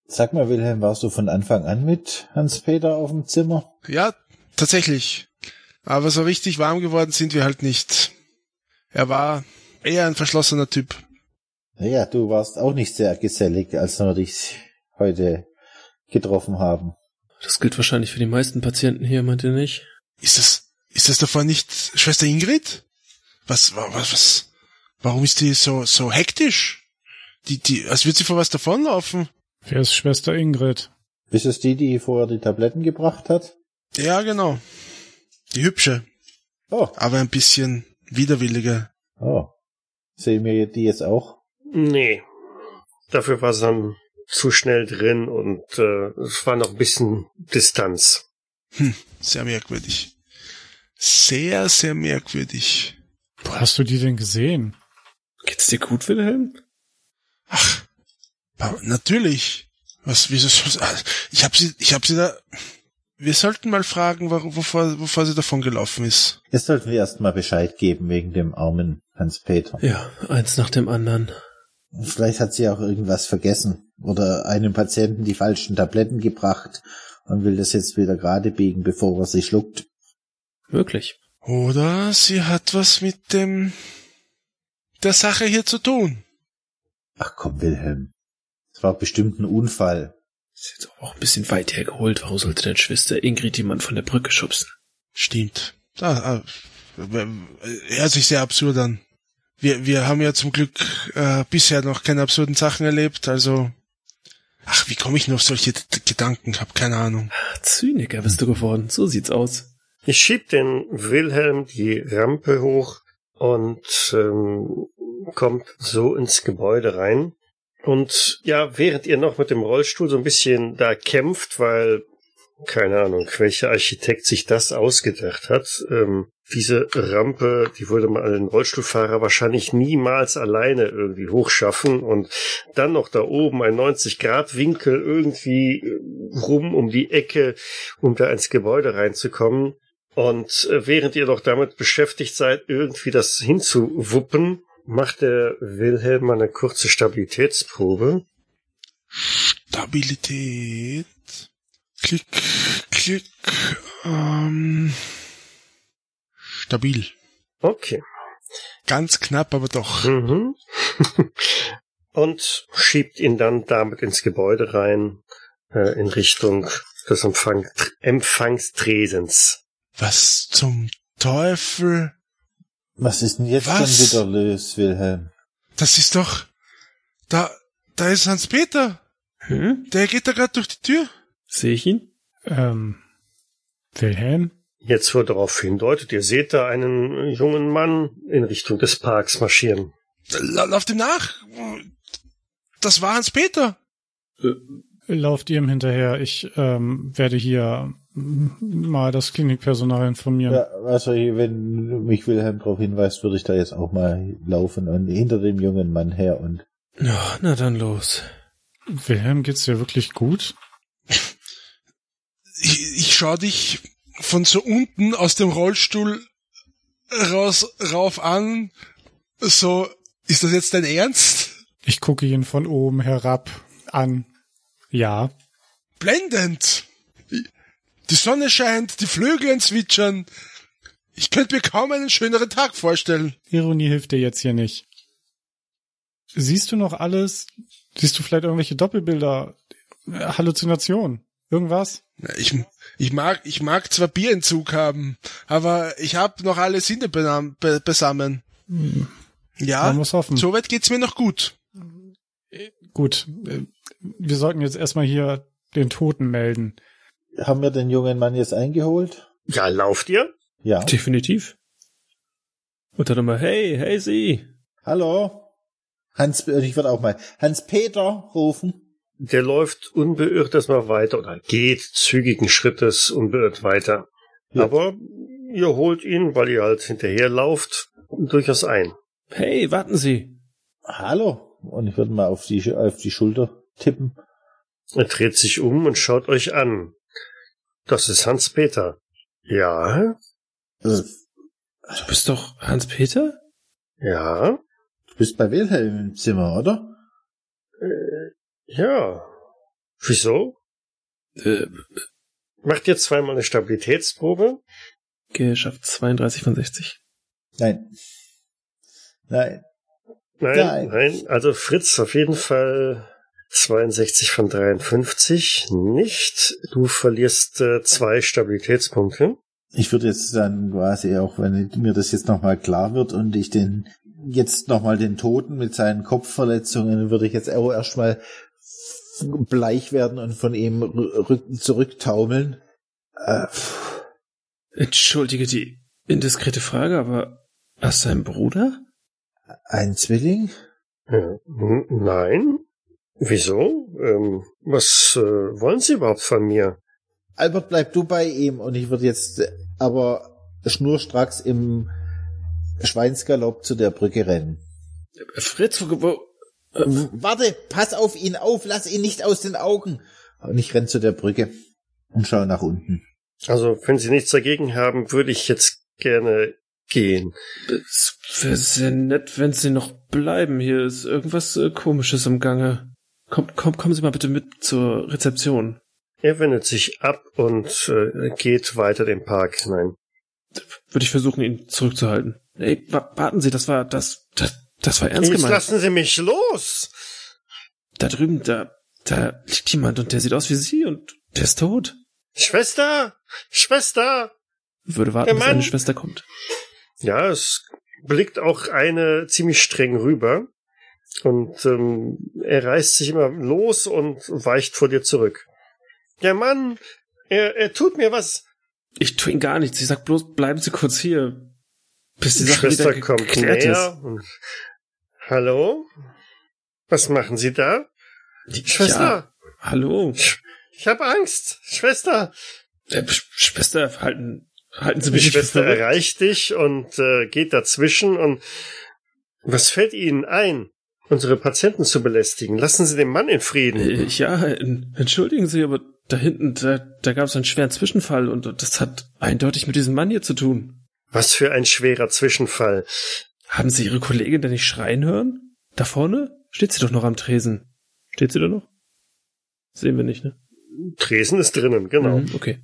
Sag mal, Wilhelm, warst du von Anfang an mit Hans-Peter auf dem Zimmer? Ja, tatsächlich. Aber so richtig warm geworden sind wir halt nicht. Er war eher ein verschlossener Typ. Naja, du warst auch nicht sehr gesellig, als wir dich heute getroffen haben. Das gilt wahrscheinlich für die meisten Patienten hier, meint ihr nicht? Ist das, ist das davon nicht Schwester Ingrid? Was, was, was, warum ist die so, so hektisch? Die, die, als würde sie vor was davonlaufen. Wer ist Schwester Ingrid? Ist es die, die vorher die Tabletten gebracht hat? Ja, genau. Die hübsche, Oh, aber ein bisschen widerwillige. oh. Sehen wir die jetzt auch? Nee. Dafür war es dann zu schnell drin und äh, es war noch ein bisschen Distanz. Hm, sehr merkwürdig. Sehr, sehr merkwürdig. Wo hast du die denn gesehen? Geht's dir gut, Wilhelm? Ach, natürlich. Was, wieso, ich hab sie, ich hab sie da, wir sollten mal fragen, wovor, wovor sie davon gelaufen ist. Jetzt sollten wir erst mal Bescheid geben wegen dem armen Hans-Peter. Ja, eins nach dem anderen. Vielleicht hat sie auch irgendwas vergessen oder einem Patienten die falschen Tabletten gebracht und will das jetzt wieder gerade biegen, bevor er sie schluckt. Möglich. Oder sie hat was mit dem, der Sache hier zu tun. Ach komm, Wilhelm. Es war bestimmt ein Unfall. Ist jetzt auch ein bisschen weit hergeholt. Warum sollte denn Schwester Ingrid jemand von der Brücke schubsen? Stimmt. Ah, ah, hört sich sehr absurd an. Wir, wir haben ja zum Glück äh, bisher noch keine absurden Sachen erlebt, also. Ach, wie komme ich nur auf solche D Gedanken? Hab keine Ahnung. Ach, Zyniker bist du geworden. So sieht's aus. Ich schieb den Wilhelm die Rampe hoch und ähm, kommt so ins Gebäude rein. Und ja, während ihr noch mit dem Rollstuhl so ein bisschen da kämpft, weil keine Ahnung, welcher Architekt sich das ausgedacht hat. Ähm, diese Rampe, die würde man einen Rollstuhlfahrer wahrscheinlich niemals alleine irgendwie hochschaffen und dann noch da oben ein 90-Grad-Winkel irgendwie äh, rum um die Ecke, um da ins Gebäude reinzukommen. Und äh, während ihr doch damit beschäftigt seid, irgendwie das hinzuwuppen, macht der Wilhelm mal eine kurze Stabilitätsprobe. Stabilität. Klick, klick. Ähm, stabil. Okay. Ganz knapp, aber doch. Mhm. [LAUGHS] Und schiebt ihn dann damit ins Gebäude rein, äh, in Richtung des Empfang Empfangstresens. Was zum Teufel? Was ist denn jetzt Was? schon wieder los, Wilhelm? Das ist doch. Da, da ist Hans-Peter. Hm? Der geht da gerade durch die Tür. Sehe ich ihn? Ähm, Wilhelm? Jetzt wo darauf hindeutet, ihr seht da einen jungen Mann in Richtung des Parks marschieren. La- Lauft ihm nach. Das war Hans-Peter. Lauft ihr ihm hinterher? Ich ähm, werde hier mal das Klinikpersonal informieren. Ja, also wenn mich Wilhelm darauf hinweist, würde ich da jetzt auch mal laufen und hinter dem jungen Mann her und Ja, na dann los. Wilhelm, geht's dir wirklich gut? Ich, ich schau dich von so unten aus dem Rollstuhl raus, rauf an. So, ist das jetzt dein Ernst? Ich gucke ihn von oben herab an. Ja. Blendend. Die Sonne scheint, die Vögel zwitschern. Ich könnte mir kaum einen schöneren Tag vorstellen. Ironie hilft dir jetzt hier nicht. Siehst du noch alles? Siehst du vielleicht irgendwelche Doppelbilder? Äh, Halluzinationen? Irgendwas? Ich, ich mag, ich mag zwar Bierentzug haben, aber ich habe noch alle Sinne besammen. Ja, Man muss hoffen. soweit geht's mir noch gut. Gut. äh, Wir sollten jetzt erstmal hier den Toten melden. Haben wir den jungen Mann jetzt eingeholt? Ja, lauft ihr? Ja. Definitiv. Und dann immer, hey, hey Sie. Hallo? Hans, ich würde auch mal Hans-Peter rufen. Der läuft unbeirrt erstmal weiter oder geht zügigen Schrittes unbeirrt weiter. Ja. Aber ihr holt ihn, weil ihr halt hinterherlauft, durchaus ein. Hey, warten Sie. Hallo? Und ich würde mal auf die, auf die Schulter tippen. Er dreht sich um und schaut euch an. Das ist Hans-Peter. Ja, Du bist doch Hans-Peter? ja, Du bist bei Wilhelm im Zimmer, oder? äh, ja. Wieso? Äh, Macht ihr zweimal eine Stabilitätsprobe? geschafft 32 von 60. Nein. Nein. Nein, Nein. nein. Also Fritz auf jeden Fall 62 von 53. Nicht. Du verlierst äh, zwei Stabilitätspunkte. Ich würde jetzt dann quasi auch, wenn mir das jetzt nochmal klar wird und ich den jetzt nochmal den Toten mit seinen Kopfverletzungen, würde ich jetzt auch erstmal bleich werden und von ihm rück, zurücktaumeln. Äh, Entschuldige die indiskrete Frage, aber hast du einen Bruder? ein Zwilling? Ja. Nein. Wieso? Ähm, was äh, wollen Sie überhaupt von mir? Albert, bleib du bei ihm und ich würde jetzt äh, aber schnurstracks im Schweinsgalopp zu der Brücke rennen. Fritz, wo, wo W- Warte, pass auf ihn auf, lass ihn nicht aus den Augen. Und ich renn zu der Brücke und schaue nach unten. Also, wenn Sie nichts dagegen haben, würde ich jetzt gerne gehen. es wäre sehr nett, wenn Sie noch bleiben. Hier ist irgendwas äh, Komisches im Gange. Komm, komm, kommen Sie mal bitte mit zur Rezeption. Er wendet sich ab und äh, geht weiter den Park hinein. Würde ich versuchen, ihn zurückzuhalten. Ey, wa warten Sie, das war, das, das, das war ernst Jetzt gemeint. lassen Sie mich los! Da drüben, da, da liegt jemand und der sieht aus wie Sie und der ist tot. Schwester! Schwester! Würde warten, bis eine Schwester kommt. Ja, es blickt auch eine ziemlich streng rüber. Und ähm, er reißt sich immer los und weicht vor dir zurück. Der Mann, er, er tut mir was. Ich tue Ihnen gar nichts. Ich sag bloß, bleiben Sie kurz hier, bis die Die Sache Schwester wieder kommt geklärt näher und Hallo? Was machen Sie da? Schwester, Hallo. Sch Ich habe Angst. Schwester. Äh, Schwester, halten, halten Sie Die mich für Schwester erreicht dich und äh, geht dazwischen und was fällt Ihnen ein, unsere Patienten zu belästigen? Lassen Sie den Mann in Frieden. Äh, Ja, en- entschuldigen Sie, aber da hinten, da, da gab es einen schweren Zwischenfall und das hat eindeutig mit diesem Mann hier zu tun. Was für ein schwerer Zwischenfall. Haben Sie Ihre Kollegin denn nicht schreien hören? Da vorne steht sie doch noch am Tresen. Steht sie da noch? Sehen wir nicht, ne? Tresen ist drinnen, genau. Mhm, okay.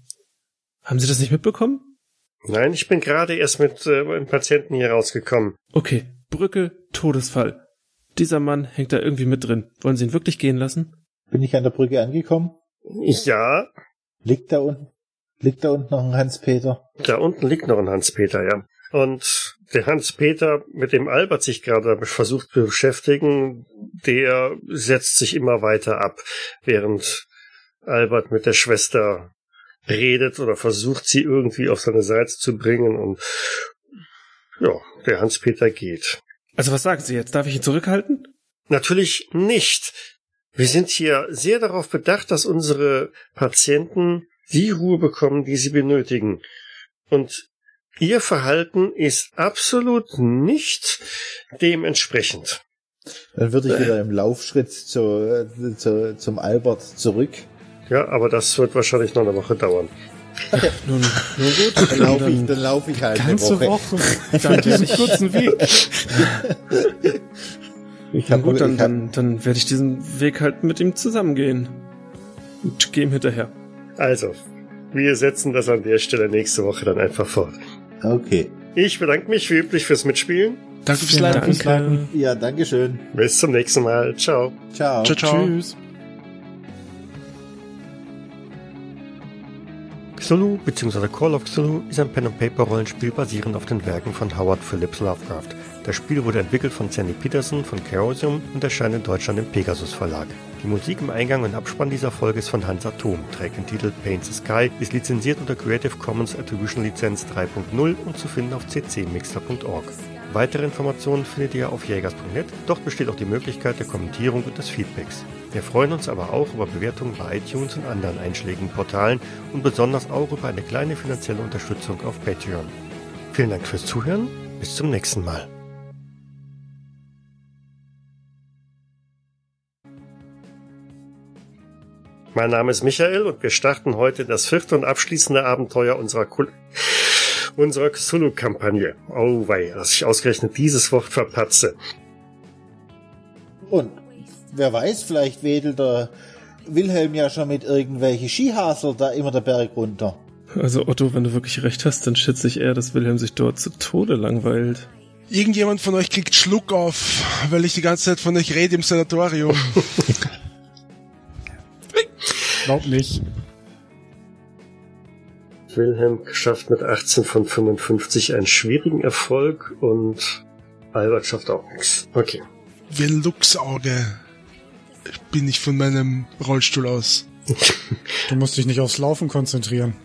Haben Sie das nicht mitbekommen? Nein, ich bin gerade erst mit äh, meinem Patienten hier rausgekommen. Okay, Brücke, Todesfall. Dieser Mann hängt da irgendwie mit drin. Wollen Sie ihn wirklich gehen lassen? Bin ich an der Brücke angekommen? Ja, Liegt da unten, liegt da unten noch ein Hans-Peter? da unten liegt noch ein Hans-Peter, ja. Und der Hans-Peter, mit dem Albert sich gerade versucht zu beschäftigen, der setzt sich immer weiter ab, während Albert mit der Schwester redet oder versucht, sie irgendwie auf seine Seite zu bringen und ja, der Hans-Peter geht. Also was sagen Sie jetzt? Darf ich ihn zurückhalten? Natürlich nicht. Wir sind hier sehr darauf bedacht, dass unsere Patienten die Ruhe bekommen, die sie benötigen. Und ihr Verhalten ist absolut nicht dementsprechend. Dann würde ich wieder im Laufschritt zu, äh, zu, zum Albert zurück. Ja, aber das wird wahrscheinlich noch eine Woche dauern. [LAUGHS] Nun, nun gut. Dann laufe ich, Dann- dann laufe ich halt Ganze eine Woche. Woche. Für diesen kurzen Weg. [LAUGHS] Ich Na habe gut, dann, hab, dann, dann werde ich diesen Weg halt mit ihm zusammengehen. Und gehe ihm hinterher. Also, wir setzen das an der Stelle nächste Woche dann einfach fort. okay. Ich bedanke mich wie üblich fürs Mitspielen. Danke fürs Leiten. Ja, Dankeschön. Bis zum nächsten Mal. Ciao. Ciao. Ciao, ciao. Tschüss. Cthulhu bzw. Call of Cthulhu ist ein Pen-and-Paper-Rollenspiel basierend auf den Werken von Howard Phillips Lovecraft. Das Spiel wurde entwickelt von Sandy Peterson von Chaosium und erscheint in Deutschland im Pegasus Verlag. Die Musik im Eingang und Abspann dieser Folge ist von Hans Atom, trägt den Titel Paint the Sky, ist lizenziert unter Creative Commons Attribution Lizenz 3.0 und zu finden auf ccmixter.org. Weitere Informationen findet ihr auf jägers.net, dort besteht auch die Möglichkeit der Kommentierung und des Feedbacks. Wir freuen uns aber auch über Bewertungen bei iTunes und anderen einschlägigen Portalen und besonders auch über eine kleine finanzielle Unterstützung auf Patreon. Vielen Dank fürs Zuhören, bis zum nächsten Mal. Mein Name ist Michael und wir starten heute das vierte und abschließende Abenteuer unserer Kul unserer Cthulhu-Kampagne. Oh wei, dass ich ausgerechnet dieses Wort verpatze. Und wer weiß, vielleicht wedelt der Wilhelm ja schon mit irgendwelche Skihasel da immer der Berg runter. Also Otto, wenn du wirklich recht hast, dann schätze ich eher, dass Wilhelm sich dort zu Tode langweilt. Irgendjemand von euch kriegt Schluck auf, weil ich die ganze Zeit von euch rede im Sanatorium. [LAUGHS] Glaub nicht. Wilhelm schafft mit 18 von 55 einen schwierigen Erfolg und Albert schafft auch nichts. Okay. Ein Luchsauge bin ich von meinem Rollstuhl aus. Du musst dich nicht aufs Laufen konzentrieren.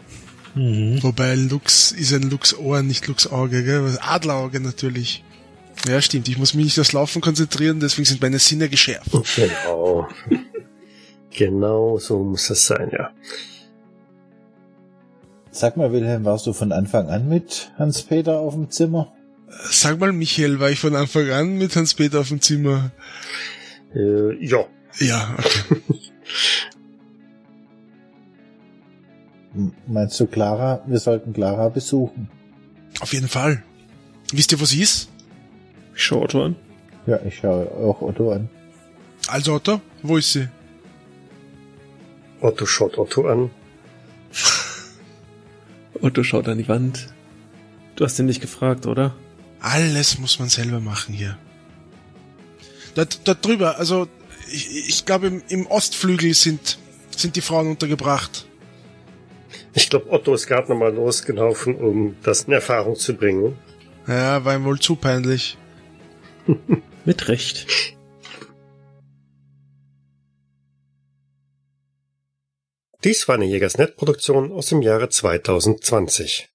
Wobei Lux ist ein Luchsohr, nicht Luchsauge, gell? Adlerauge natürlich. Ja, stimmt. Ich muss mich nicht aufs Laufen konzentrieren, deswegen sind meine Sinne geschärft. Genau. [LAUGHS] genau so muss es sein, ja. Sag mal, Wilhelm, warst du von Anfang an mit Hans-Peter auf dem Zimmer? Sag mal, Michael, war ich von Anfang an mit Hans-Peter auf dem Zimmer? Äh, ja. Ja, okay. Meinst du Clara? Wir sollten Clara besuchen. Auf jeden Fall. Wisst ihr, wo sie ist? Ich schaue Otto an. Ja, ich schaue auch Otto an. Also Otto, wo ist sie? Otto schaut Otto an. [LAUGHS] Otto schaut an die Wand. Du hast ihn nicht gefragt, oder? Alles muss man selber machen hier. Dort, dort drüber, also ich, ich glaube im, im Ostflügel sind, sind die Frauen untergebracht. Ich glaube, Otto ist gerade nochmal losgelaufen, um das in Erfahrung zu bringen. Ja, war ihm wohl zu peinlich. [LAUGHS] Mit Recht. Dies war eine Jägersnet-Produktion aus dem Jahre 2020.